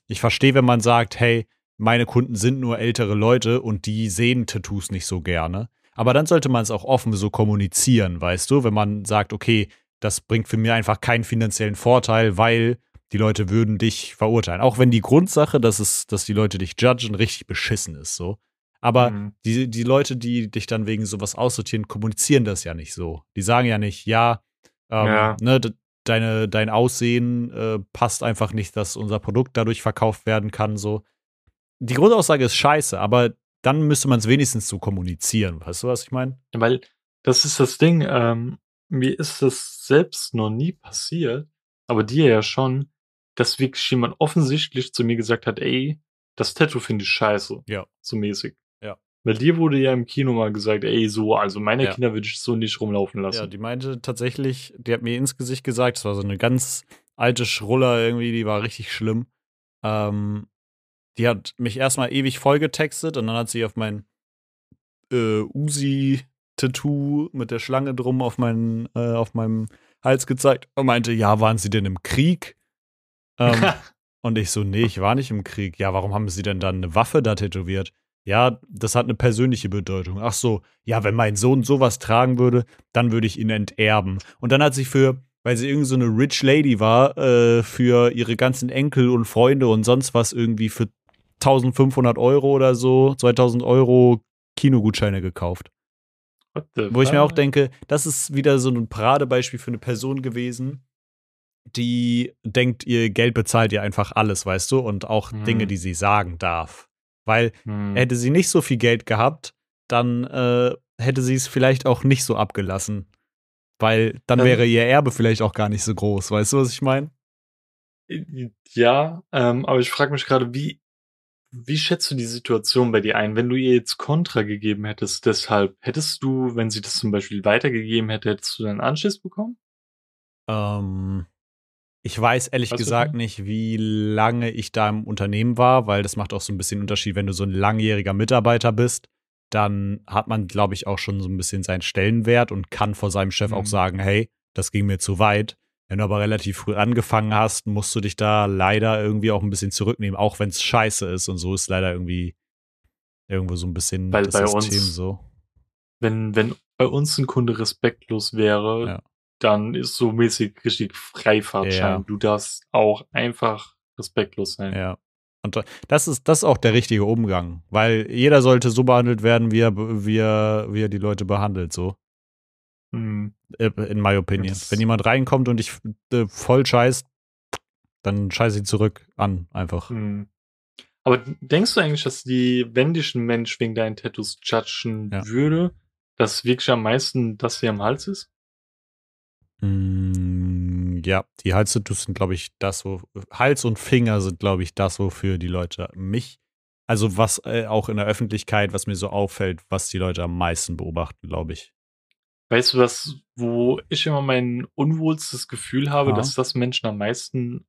ich verstehe, wenn man sagt, hey, meine Kunden sind nur ältere Leute und die sehen Tattoos nicht so gerne. Aber dann sollte man es auch offen so kommunizieren, weißt du? Wenn man sagt, okay, das bringt für mich einfach keinen finanziellen Vorteil, weil die Leute würden dich verurteilen. Auch wenn die Grundsache, dass, es, dass die Leute dich judgen, richtig beschissen ist, so. Aber Mhm. die, die Leute, die dich dann wegen sowas aussortieren, kommunizieren das ja nicht so. Die sagen ja nicht, ja, ähm, Ja. Ne, deine, dein Aussehen äh, passt einfach nicht, dass unser Produkt dadurch verkauft werden kann. So. Die Grundaussage ist scheiße, aber dann müsste man es wenigstens so kommunizieren. Weißt du, was ich meine? Weil das ist das Ding, ähm, mir ist das selbst noch nie passiert, aber dir ja schon, dass wirklich jemand offensichtlich zu mir gesagt hat, ey, das Tattoo finde ich scheiße. Ja. So mäßig. Ja. Weil dir wurde ja im Kino mal gesagt, ey, so, also meine Ja. Kinder würde ich so nicht rumlaufen lassen. Ja, die meinte tatsächlich, die hat mir ins Gesicht gesagt, es war so eine ganz alte Schruller irgendwie, die war richtig schlimm. Ähm, die hat mich erstmal ewig vollgetextet und dann hat sie auf mein äh, Uzi-Tattoo mit der Schlange drum auf, meinen, äh, auf meinem Hals gezeigt und meinte, ja, waren sie denn im Krieg? Ähm, und ich so, nee, ich war nicht im Krieg. Ja, warum haben sie denn dann eine Waffe da tätowiert? Ja, das hat eine persönliche Bedeutung. Ach so, ja, wenn mein Sohn sowas tragen würde, dann würde ich ihn enterben. Und dann hat sie für, weil sie irgendwie so eine Rich Lady war, äh, für ihre ganzen Enkel und Freunde und sonst was irgendwie für 1500 Euro oder so, 2000 Euro Kinogutscheine gekauft. Wo ich mir auch denke, das ist wieder so ein Paradebeispiel für eine Person gewesen, die denkt, ihr Geld bezahlt ihr einfach alles, weißt du, und auch hm. Dinge, die sie sagen darf. Weil hm. hätte sie nicht so viel Geld gehabt, dann äh, hätte sie es vielleicht auch nicht so abgelassen. Weil dann wäre ihr Erbe vielleicht auch gar nicht so groß. Weißt du, was ich meine? Ja, ähm, aber ich frage mich gerade, wie wie schätzt du die Situation bei dir ein? Wenn du ihr jetzt Kontra gegeben hättest, deshalb, hättest du, wenn sie das zum Beispiel weitergegeben hätte, hättest du dann Anschiss bekommen? Ähm, ich weiß ehrlich weißt gesagt nicht, wie lange ich da im Unternehmen war, weil das macht auch so ein bisschen Unterschied, wenn du so ein langjähriger Mitarbeiter bist, dann hat man, glaube ich, auch schon so ein bisschen seinen Stellenwert und kann vor seinem Chef mhm. auch sagen, hey, das ging mir zu weit. Wenn du aber relativ früh angefangen hast, musst du dich da leider irgendwie auch ein bisschen zurücknehmen, auch wenn es scheiße ist. Und so ist leider irgendwie irgendwo so ein bisschen Weil das bei System uns, so. Wenn, wenn bei uns ein Kunde respektlos wäre, ja. dann ist so mäßig richtig Freifahrtschein. Ja. Du darfst auch einfach respektlos sein. Ja. Und das ist, das ist auch der richtige Umgang, weil jeder sollte so behandelt werden, wie er, wie er, wie er die Leute behandelt, so. Äh, in my opinion. Das Wenn jemand reinkommt und dich äh, voll scheißt, dann scheiß ihn zurück an, einfach. Mhm. Aber denkst du eigentlich, dass die wendischen Mensch wegen deinen Tattoos judgen ja. würde, dass wirklich am meisten das hier am Hals ist? Mm, ja, die Halstattoos sind, glaube ich, das, wo Hals und Finger sind, glaube ich, das, wofür die Leute mich, also was äh, auch in der Öffentlichkeit, was mir so auffällt, was die Leute am meisten beobachten, glaube ich. Weißt du was, wo ich immer mein unwohlstes Gefühl habe, Aha. dass das Menschen am meisten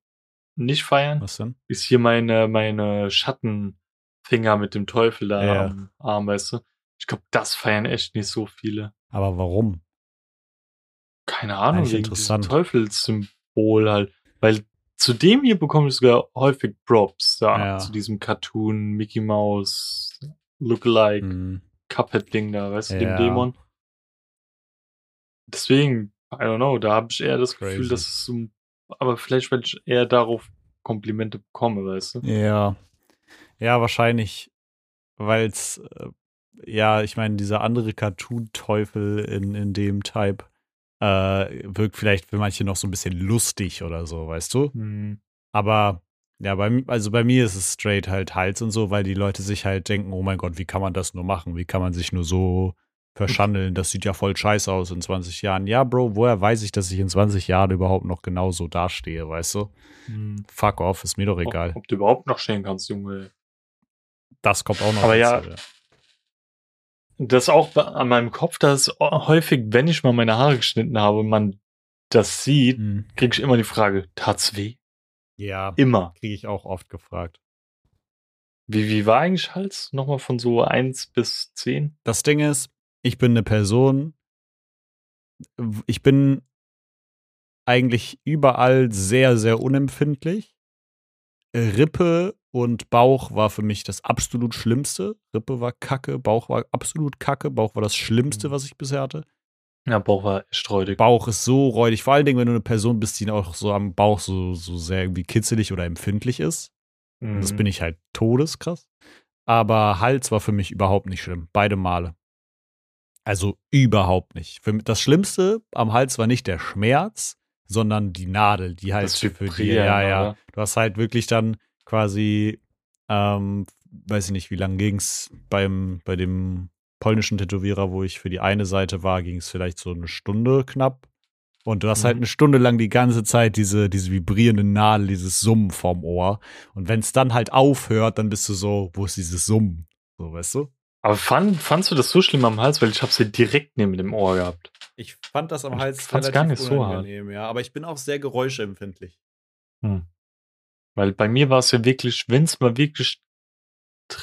nicht feiern? Was denn? Ist hier meine, meine Schattenfinger mit dem Teufel da ja. am Arm, weißt du? Ich glaube, das feiern echt nicht so viele. Aber warum? Keine Ahnung, wegen interessant. Teufelssymbol halt. Weil zu dem hier bekomme ich sogar häufig Props da, ja. zu diesem Cartoon, Mickey Mouse, Lookalike, mhm. Cuphead-Ding da, weißt du, ja. dem Dämon deswegen, I don't know, da habe ich eher das Crazy. Gefühl, dass es so, aber vielleicht, weil ich eher darauf Komplimente bekomme, weißt du? Ja. Ja, wahrscheinlich, weil es, äh, ja, ich meine, dieser andere Cartoon-Teufel in, in dem Type äh, wirkt vielleicht für manche noch so ein bisschen lustig oder so, weißt du? Mhm. Aber ja, bei, also bei mir ist es straight halt Hals und so, weil die Leute sich halt denken, oh mein Gott, wie kann man das nur machen? Wie kann man sich nur so verschandeln. Das sieht ja voll scheiße aus in 20 Jahren. Ja, Bro, woher weiß ich, dass ich in 20 Jahren überhaupt noch genauso dastehe, weißt du? Hm. Fuck off, ist mir doch egal. Ob, ob, du überhaupt noch stehen kannst, Junge. Das kommt auch noch. Aber dazu, ja, ja. Das auch an meinem Kopf, dass häufig, wenn ich mal meine Haare geschnitten habe und man das sieht, hm. kriege ich immer die Frage, tat's weh? Ja. Immer. Kriege ich auch oft gefragt. Wie, wie war eigentlich Hals? Nochmal von so 1 bis 10? Das Ding ist, ich bin eine Person, ich bin eigentlich überall sehr, sehr unempfindlich. Rippe und Bauch war für mich das absolut Schlimmste. Rippe war kacke, Bauch war absolut kacke. Bauch war das Schlimmste, mhm. was ich bisher hatte. Ja, Bauch war echt räudig. Bauch ist so räudig. Vor allen Dingen, wenn du eine Person bist, die auch so am Bauch so, so sehr irgendwie kitzelig oder empfindlich ist. Mhm. Das bin ich halt todeskrass. Aber Hals war für mich überhaupt nicht schlimm. Beide Male. Also überhaupt nicht. Für, das Schlimmste am Hals war nicht der Schmerz, sondern die Nadel, die halt für die, ja, ja. Oder? Du hast halt wirklich dann quasi, ähm, weiß ich nicht, wie lange ging es beim, bei dem polnischen Tätowierer, wo ich für die eine Seite war, ging es vielleicht so eine Stunde knapp. Und du hast halt mhm. halt eine Stunde lang die ganze Zeit diese, diese vibrierende Nadel, dieses Summen vorm Ohr. Und wenn es dann halt aufhört, dann bist du so, wo ist dieses Summen? So, weißt du? Aber fand, fandst du das so schlimm am Hals? Weil ich habe sie direkt neben dem Ohr gehabt. Ich fand das am Hals ich relativ gar nicht so hart. ja. Aber ich bin auch sehr geräuschempfindlich. Hm. Weil bei mir war es ja wirklich, wenn es mal wirklich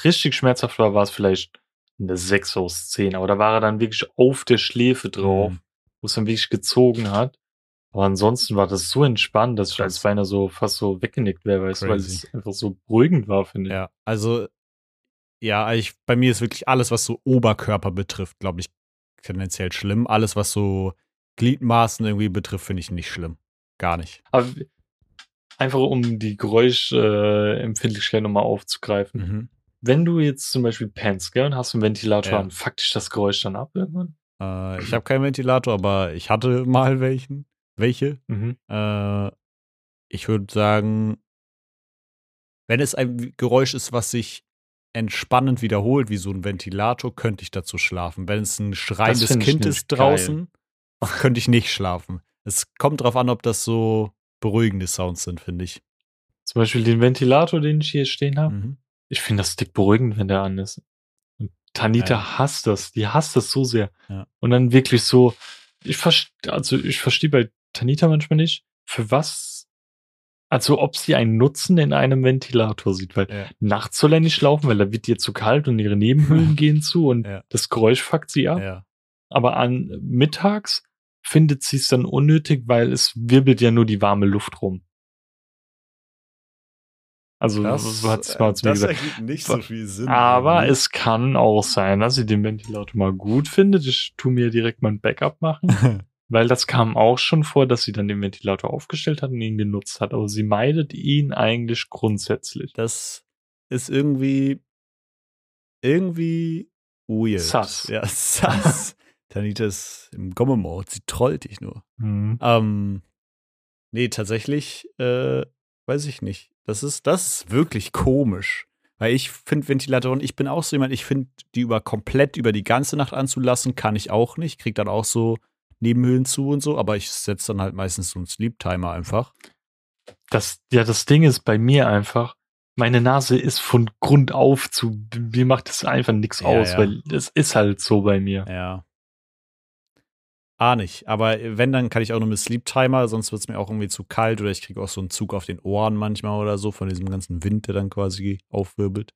richtig schmerzhaft war, war es vielleicht eine 6 aus 10. Aber da war er dann wirklich auf der Schläfe drauf, mhm. wo es dann wirklich gezogen hat. Aber ansonsten war das so entspannt, dass ich als beinahe so fast so weggenickt wäre, weißt du, weil es einfach so beruhigend war, finde ich. Ja, also ja, ich, bei mir ist wirklich alles, was so Oberkörper betrifft, glaube ich, tendenziell schlimm. Alles, was so Gliedmaßen irgendwie betrifft, finde ich nicht schlimm. Gar nicht. Aber einfach um die Geräuschempfindlichkeit nochmal aufzugreifen. Mhm. Wenn du jetzt zum Beispiel pennst, gell, und hast einen Ventilator Ja. an, fuckt dich das Geräusch dann ab irgendwann? Äh, ich habe keinen Ventilator, aber ich hatte mal welchen. Welche? Mhm. Äh, ich würde sagen, wenn es ein Geräusch ist, was sich entspannend wiederholt, wie so ein Ventilator, könnte ich dazu schlafen. Wenn es ein schreiendes Kind ist draußen, könnte ich nicht schlafen. Es kommt drauf an, ob das so beruhigende Sounds sind, finde ich. Zum Beispiel den Ventilator, den ich hier stehen habe. Mhm. Ich finde das dick beruhigend, wenn der an ist. Und Tanita Ja. hasst das. Die hasst das so sehr. Ja. Und dann wirklich so, ich verstehe, also ich verstehe bei Tanita manchmal nicht, für was, also ob sie einen Nutzen in einem Ventilator sieht, weil Ja. nachts soll er nicht laufen, weil da wird ihr zu kalt und ihre Nebenhöhlen gehen zu und Ja. das Geräusch fuckt sie ab. Ja. Aber an mittags findet sie es dann unnötig, weil es wirbelt ja nur die warme Luft rum. Also so hat es mal zu mir das gesagt. ergibt nicht so viel Sinn. Aber irgendwie. es kann auch sein, dass sie den Ventilator mal gut findet. Ich tu mir direkt mal ein Backup machen, weil das kam auch schon vor, dass sie dann den Ventilator aufgestellt hat und ihn genutzt hat. Aber sie meidet ihn eigentlich grundsätzlich. das ist irgendwie irgendwie weird. Sass. Ja, sass. Tanita ist im Gomme-Mode, sie trollt dich nur. Mhm. Ähm, nee, tatsächlich, äh, weiß ich nicht. Das ist, das ist wirklich komisch. Weil ich finde Ventilatoren, ich bin auch so jemand, ich finde, die über komplett über die ganze Nacht anzulassen, kann ich auch nicht. Krieg dann auch so Nebenhöhlen zu und so, aber ich setze dann halt meistens so einen Sleep-Timer einfach. Das, ja, das Ding ist bei mir einfach, meine Nase ist von Grund auf zu, mir macht das einfach nichts Ja, aus, ja. weil es ist halt so bei mir. Ja. Ah, nicht. Aber wenn, dann kann ich auch nur mit Sleep-Timer, sonst wird es mir auch irgendwie zu kalt oder ich kriege auch so einen Zug auf den Ohren manchmal oder so von diesem ganzen Wind, der dann quasi aufwirbelt.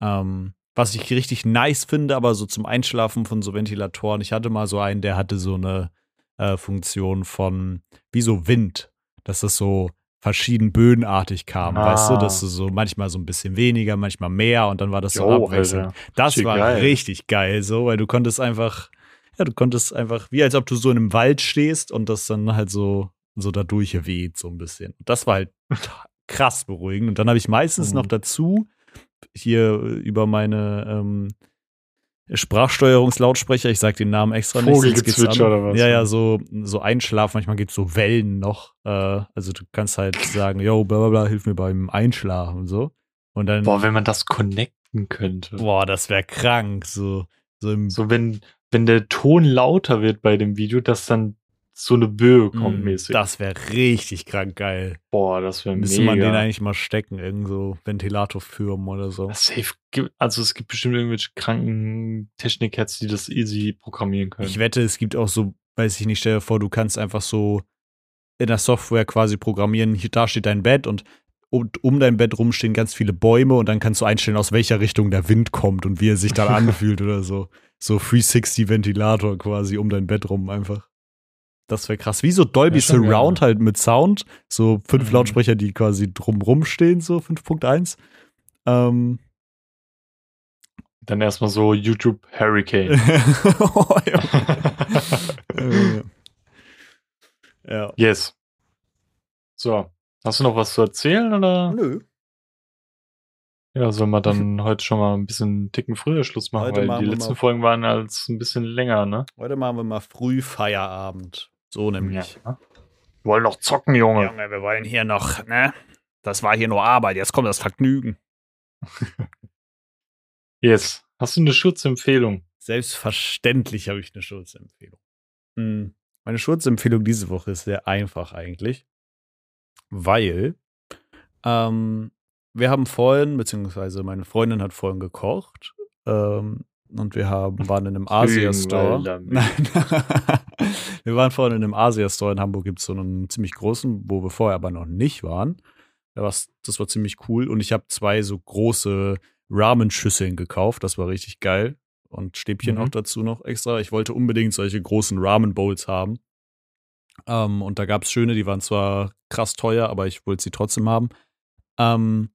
Ähm, was ich richtig nice finde, aber so zum Einschlafen von so Ventilatoren. Ich hatte mal so einen, der hatte so eine äh, Funktion von wie so Wind, dass das so verschieden böenartig kam, Ah. weißt du, dass du so manchmal so ein bisschen weniger, manchmal mehr und dann war das so Jo, abwechselnd. Alter. Das Richtig war geil. richtig geil, so, weil du konntest einfach, ja, du konntest einfach, wie als ob du so in einem Wald stehst und das dann halt so, so dadurch weht, so ein bisschen. Das war halt krass beruhigend. Und dann habe ich meistens Mhm. noch dazu hier über meine ähm, Sprachsteuerungslautsprecher, ich sag den Namen extra nicht. Vogelgezwitscher oder was? Ja, ja, so, so einschlafen, manchmal gibt es so Wellen noch. Äh, also du kannst halt sagen, yo, bla bla bla, hilf mir beim Einschlafen und so. Und dann, Boah, wenn man das connecten könnte. boah das wäre krank. So, so So, wenn, wenn der Ton lauter wird bei dem Video, dass dann so eine Böe kommt Mm, mäßig. Das wäre richtig krank geil. Boah, das wäre Müsste man den mega. eigentlich mal stecken, irgend so Ventilatorfirmen oder so. Safe, also es gibt bestimmt irgendwelche kranken Technik-Heads, die das easy programmieren können. Ich wette, es gibt auch so, weiß ich nicht, stell dir vor, du kannst einfach so in der Software quasi programmieren, hier, da steht dein Bett und um, um dein Bett rum stehen ganz viele Bäume und dann kannst du einstellen, aus welcher Richtung der Wind kommt und wie er sich dann anfühlt oder so. So 360 Ventilator quasi um dein Bett rum einfach. Das wäre krass. Wie so Dolby schon Surround geil. halt mit Sound. So fünf Mhm. Lautsprecher, die quasi drumrum stehen, so 5.1. Ähm, Dann erstmal so YouTube Hurricane. oh, ja. Ja. yes. So. Hast du noch was zu erzählen oder? Nö. Ja, sollen wir dann heute schon mal ein bisschen einen Ticken früher Schluss machen, Heute weil machen die letzten Folgen waren als ein bisschen länger, ne? Heute machen wir mal früh Feierabend. So nämlich. Wir wollen noch zocken, Junge. Junge, wir wollen hier noch, ne? Das war hier nur Arbeit, jetzt kommt das Vergnügen. Yes. Hast du eine Schutzempfehlung? Selbstverständlich habe ich eine Schutzempfehlung. Hm. Meine Schutzempfehlung diese Woche ist sehr einfach eigentlich, weil ähm, wir haben vorhin, beziehungsweise meine Freundin hat vorhin gekocht ähm, und wir haben, waren in einem Asia-Store. Nein. wir waren vorhin in einem Asia-Store in Hamburg, gibt es so einen ziemlich großen, wo wir vorher aber noch nicht waren. Das war ziemlich cool und ich habe zwei so große Ramen-Schüsseln gekauft, das war richtig geil. Und Stäbchen Mhm. auch dazu noch extra. Ich wollte unbedingt solche großen Ramen-Bowls haben. Ähm, und da gab es schöne, die waren zwar krass teuer, aber ich wollte sie trotzdem haben. Ähm,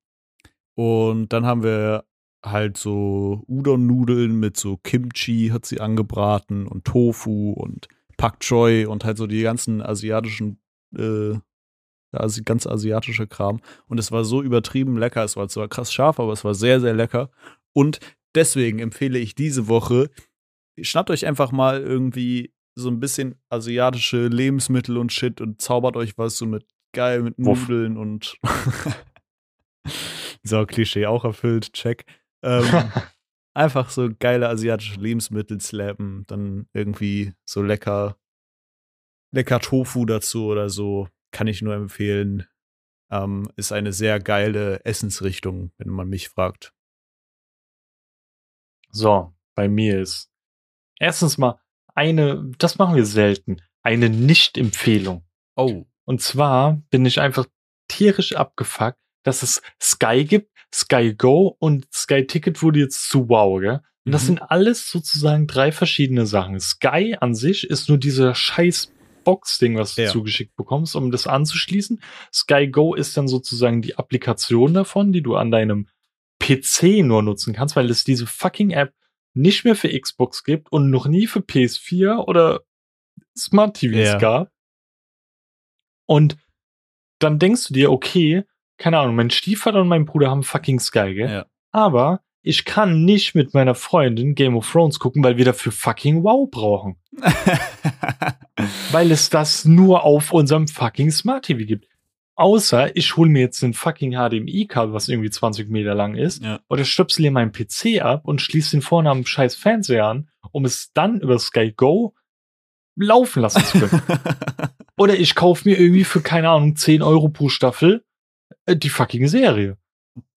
und dann haben wir halt so Udon-Nudeln mit so Kimchi hat sie angebraten und Tofu und Pak Choi und halt so die ganzen asiatischen, äh, also ganz asiatische Kram. Und es war so übertrieben lecker. Es war zwar krass scharf, aber es war sehr, sehr lecker. Und deswegen empfehle ich diese Woche, schnappt euch einfach mal irgendwie so ein bisschen asiatische Lebensmittel und Shit und zaubert euch was so mit geil mit Nudeln und so Klischee auch erfüllt, check. Ähm, einfach so geile asiatische Lebensmittel slappen, dann irgendwie so lecker, lecker Tofu dazu oder so, kann ich nur empfehlen. Ähm, ist eine sehr geile Essensrichtung, wenn man mich fragt. So, bei mir ist erstens mal eine, das machen wir selten, eine Nicht-Empfehlung. Oh. Und zwar bin ich einfach tierisch abgefuckt, dass es Sky gibt, Sky Go und Sky Ticket wurde jetzt zu Wow, gell? Und das mhm. sind alles sozusagen drei verschiedene Sachen. Sky an sich ist nur dieser scheiß Box-Ding, was du ja. zugeschickt bekommst, um das anzuschließen. Sky Go ist dann sozusagen die Applikation davon, die du an deinem PC nur nutzen kannst, weil es diese fucking App nicht mehr für Xbox gibt und noch nie für PS4 oder Smart TVs ja. gab. Und dann denkst du dir, okay, keine Ahnung, mein Stiefvater und mein Bruder haben fucking Sky, gell? Ja. Aber ich kann nicht mit meiner Freundin Game of Thrones gucken, weil wir dafür fucking Wow brauchen. weil es das nur auf unserem fucking Smart TV gibt. Außer ich hole mir jetzt ein fucking HDMI-Kabel, was irgendwie 20 Meter lang ist, ja. oder stöpsel hier meinen PC ab und schließe den vorne am scheiß Fernseher an, um es dann über Sky Go laufen lassen zu können. oder ich kaufe mir irgendwie für, keine Ahnung, 10 Euro pro Staffel die fucking Serie.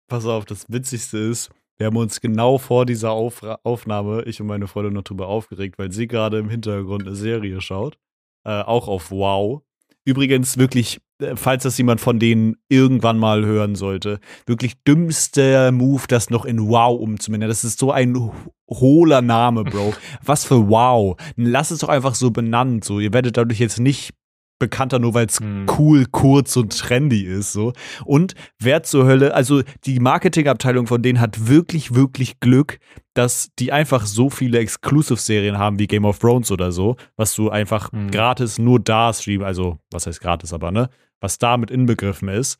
Pass auf, das Witzigste ist, wir haben uns genau vor dieser auf Aufnahme, ich und meine Freundin, noch drüber aufgeregt, weil sie gerade im Hintergrund eine Serie schaut. Äh, auch auf Wow. Übrigens wirklich, äh, falls das jemand von denen irgendwann mal hören sollte, wirklich dümmster Move, das noch in Wow umzunennen. Das ist so ein hohler Name, Bro. Was für Wow. Lass es doch einfach so benannt. So, ihr werdet dadurch jetzt nicht bekannter, nur weil es hm. cool, kurz und trendy ist. So. Und wer zur Hölle, also die Marketingabteilung von denen hat wirklich, wirklich Glück, dass die einfach so viele Exclusive-Serien haben wie Game of Thrones oder so, was du einfach hm. gratis nur da streamen, also was heißt gratis, aber ne, was da mit inbegriffen ist.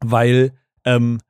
Weil ähm,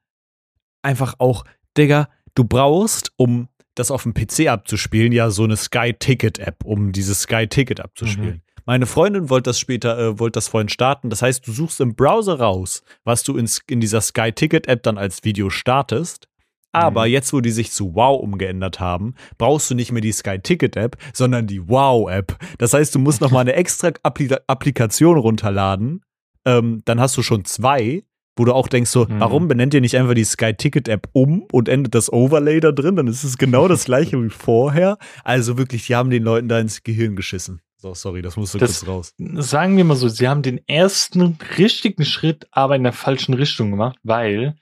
einfach auch, Digga, du brauchst, um das auf dem PC abzuspielen, ja so eine Sky Ticket App, um dieses Sky Ticket abzuspielen. Mhm. Meine Freundin wollte das später, äh, wollte das vorhin starten. Das heißt, du suchst im Browser raus, was du in, in dieser Sky Ticket App dann als Video startest. Aber mhm. jetzt, wo die sich zu Wow umgeändert haben, brauchst du nicht mehr die Sky Ticket App, sondern die Wow App. Das heißt, du musst noch mal eine extra Appli Applikation runterladen. Ähm, dann hast du schon zwei, wo du auch denkst so, mhm. warum benennt ihr nicht einfach die Sky Ticket App um und endet das Overlay da drin? Dann ist es genau das gleiche wie vorher. Also wirklich, die haben den Leuten da ins Gehirn geschissen. So, sorry, das musste kurz raus. Sagen wir mal so, sie haben den ersten richtigen Schritt, aber in der falschen Richtung gemacht, weil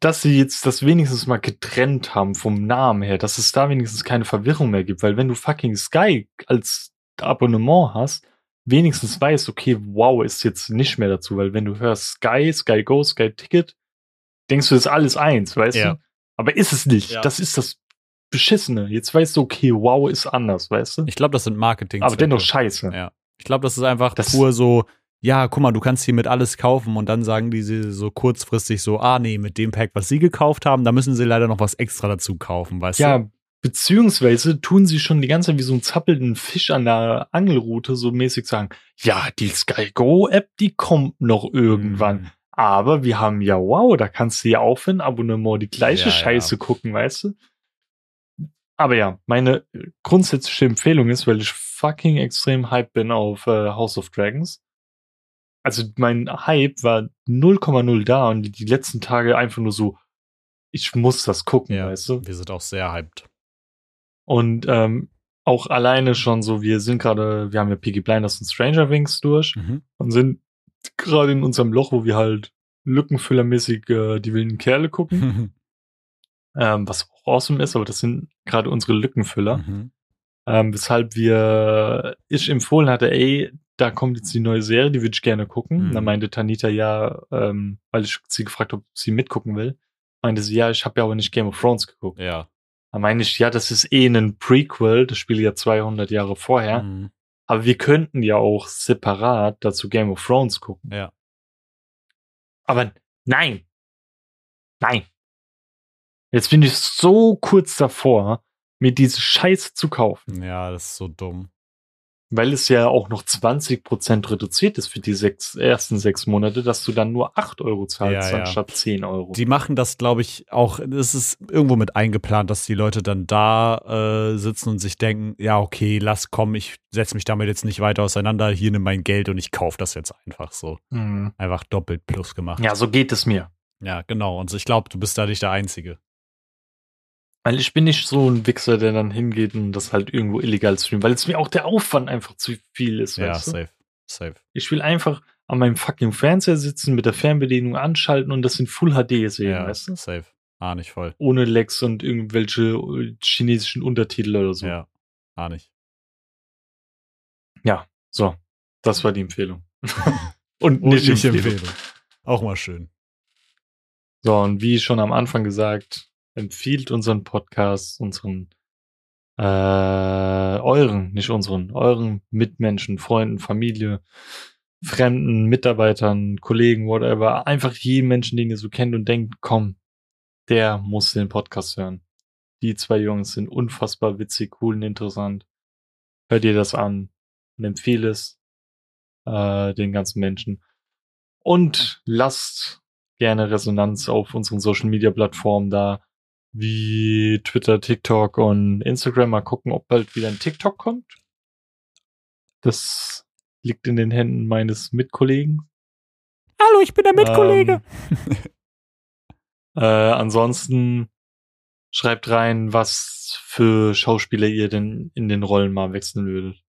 dass sie jetzt das wenigstens mal getrennt haben vom Namen her, dass es da wenigstens keine Verwirrung mehr gibt, weil wenn du fucking Sky als Abonnement hast, wenigstens weißt, okay, wow, ist jetzt nicht mehr dazu, weil wenn du hörst Sky, Sky Go, Sky Ticket, denkst du, das ist alles eins, weißt ja. du? Aber ist es nicht. Ja. Das ist das Beschissene. Jetzt weißt du, okay, wow ist anders, weißt du? Ich glaube, das sind Marketing. Aber dennoch scheiße. Ja. Ich glaube, das ist einfach das pur so, ja, guck mal, du kannst hiermit alles kaufen und dann sagen die so kurzfristig so, ah nee, mit dem Pack, was sie gekauft haben, da müssen sie leider noch was extra dazu kaufen, weißt ja, du? Ja, beziehungsweise tun sie schon die ganze Zeit wie so ein zappelnden Fisch an der Angelrute so mäßig sagen, ja, die Sky Go App, die kommt noch irgendwann. Mhm. Aber wir haben ja wow, da kannst du ja auch für ein Abonnement die gleiche ja, Scheiße ja. gucken, weißt du? Aber ja, meine grundsätzliche Empfehlung ist, weil ich fucking extrem hype bin auf äh, House of Dragons. Also mein Hype war 0,0 da und die letzten Tage einfach nur so, ich muss das gucken, ja, weißt du? Wir sind auch sehr hyped. Und ähm, auch alleine schon so, wir sind gerade, wir haben ja Piggy Blinders und Stranger Wings durch mhm. und sind gerade in unserem Loch, wo wir halt lückenfüllermäßig äh, die wilden Kerle gucken. ähm, was auch awesome ist, aber das sind gerade unsere Lückenfüller. Mhm. Ähm, weshalb wir, ich empfohlen hatte, ey, da kommt jetzt die neue Serie, die würde ich gerne gucken. Mhm. Dann meinte Tanita ja, ähm, weil ich sie gefragt habe, ob sie mitgucken will, meinte sie, ja, ich habe ja aber nicht Game of Thrones geguckt. Ja. Da meine ich, ja, das ist eh ein Prequel, das spielt ja 200 Jahre vorher. Mhm. Aber wir könnten ja auch separat dazu Game of Thrones gucken. Ja. Aber nein. Nein. Jetzt bin ich so kurz davor, mir diese Scheiße zu kaufen. Ja, das ist so dumm. Weil es ja auch noch 20% reduziert ist für die sechs, ersten sechs Monate, dass du dann nur 8 Euro zahlst, Ja, ja. anstatt 10 Euro. Die machen das, glaube ich, auch, es ist irgendwo mit eingeplant, dass die Leute dann da äh, sitzen und sich denken, ja, okay, lass kommen, ich setze mich damit jetzt nicht weiter auseinander, hier nimm mein Geld und ich kaufe das jetzt einfach so. Mhm. Einfach doppelt plus gemacht. Ja, so geht es mir. Ja, genau. Und ich glaube, du bist da nicht der Einzige. Weil ich bin nicht so ein Wichser, der dann hingeht und das halt irgendwo illegal streamt, weil es mir auch der Aufwand einfach zu viel ist. Ja, weißt du? safe. Safe. Ich will einfach an meinem fucking Fernseher sitzen, mit der Fernbedienung anschalten und das in Full HD sehen, Ja, weißt du? safe. Ah, nicht voll. Ohne Lags und irgendwelche äh, chinesischen Untertitel oder so. Ja, ah, nicht. So, das war die Empfehlung. und Und nicht, nicht Empfehlung. Empfehlung. Auch mal schön. So, und wie schon am Anfang gesagt, empfiehlt unseren Podcast, unseren, äh, euren, nicht unseren, euren Mitmenschen, Freunden, Familie, Fremden, Mitarbeitern, Kollegen, whatever, einfach jeden Menschen, den ihr so kennt und denkt, komm, der muss den Podcast hören. Die zwei Jungs sind unfassbar witzig, cool und interessant. Hört ihr das an und empfehle es äh, den ganzen Menschen. Und lasst gerne Resonanz auf unseren Social Media Plattformen da, wie Twitter, TikTok und Instagram. Mal gucken, ob bald wieder ein TikTok kommt. Das liegt in den Händen meines Mitkollegen. Hallo, ich bin der Mitkollege. Ähm, äh, ansonsten schreibt rein, was für Schauspieler ihr denn in den Rollen mal wechseln würdet.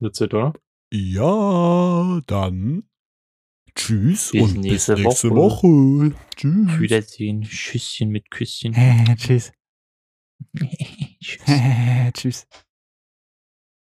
That's it, oder? Ja, dann tschüss Bis und nächste bis nächste Woche. Woche. Tschüss. Wiedersehen. Schüsschen mit Küsschen. tschüss. Tschüss. tschüss.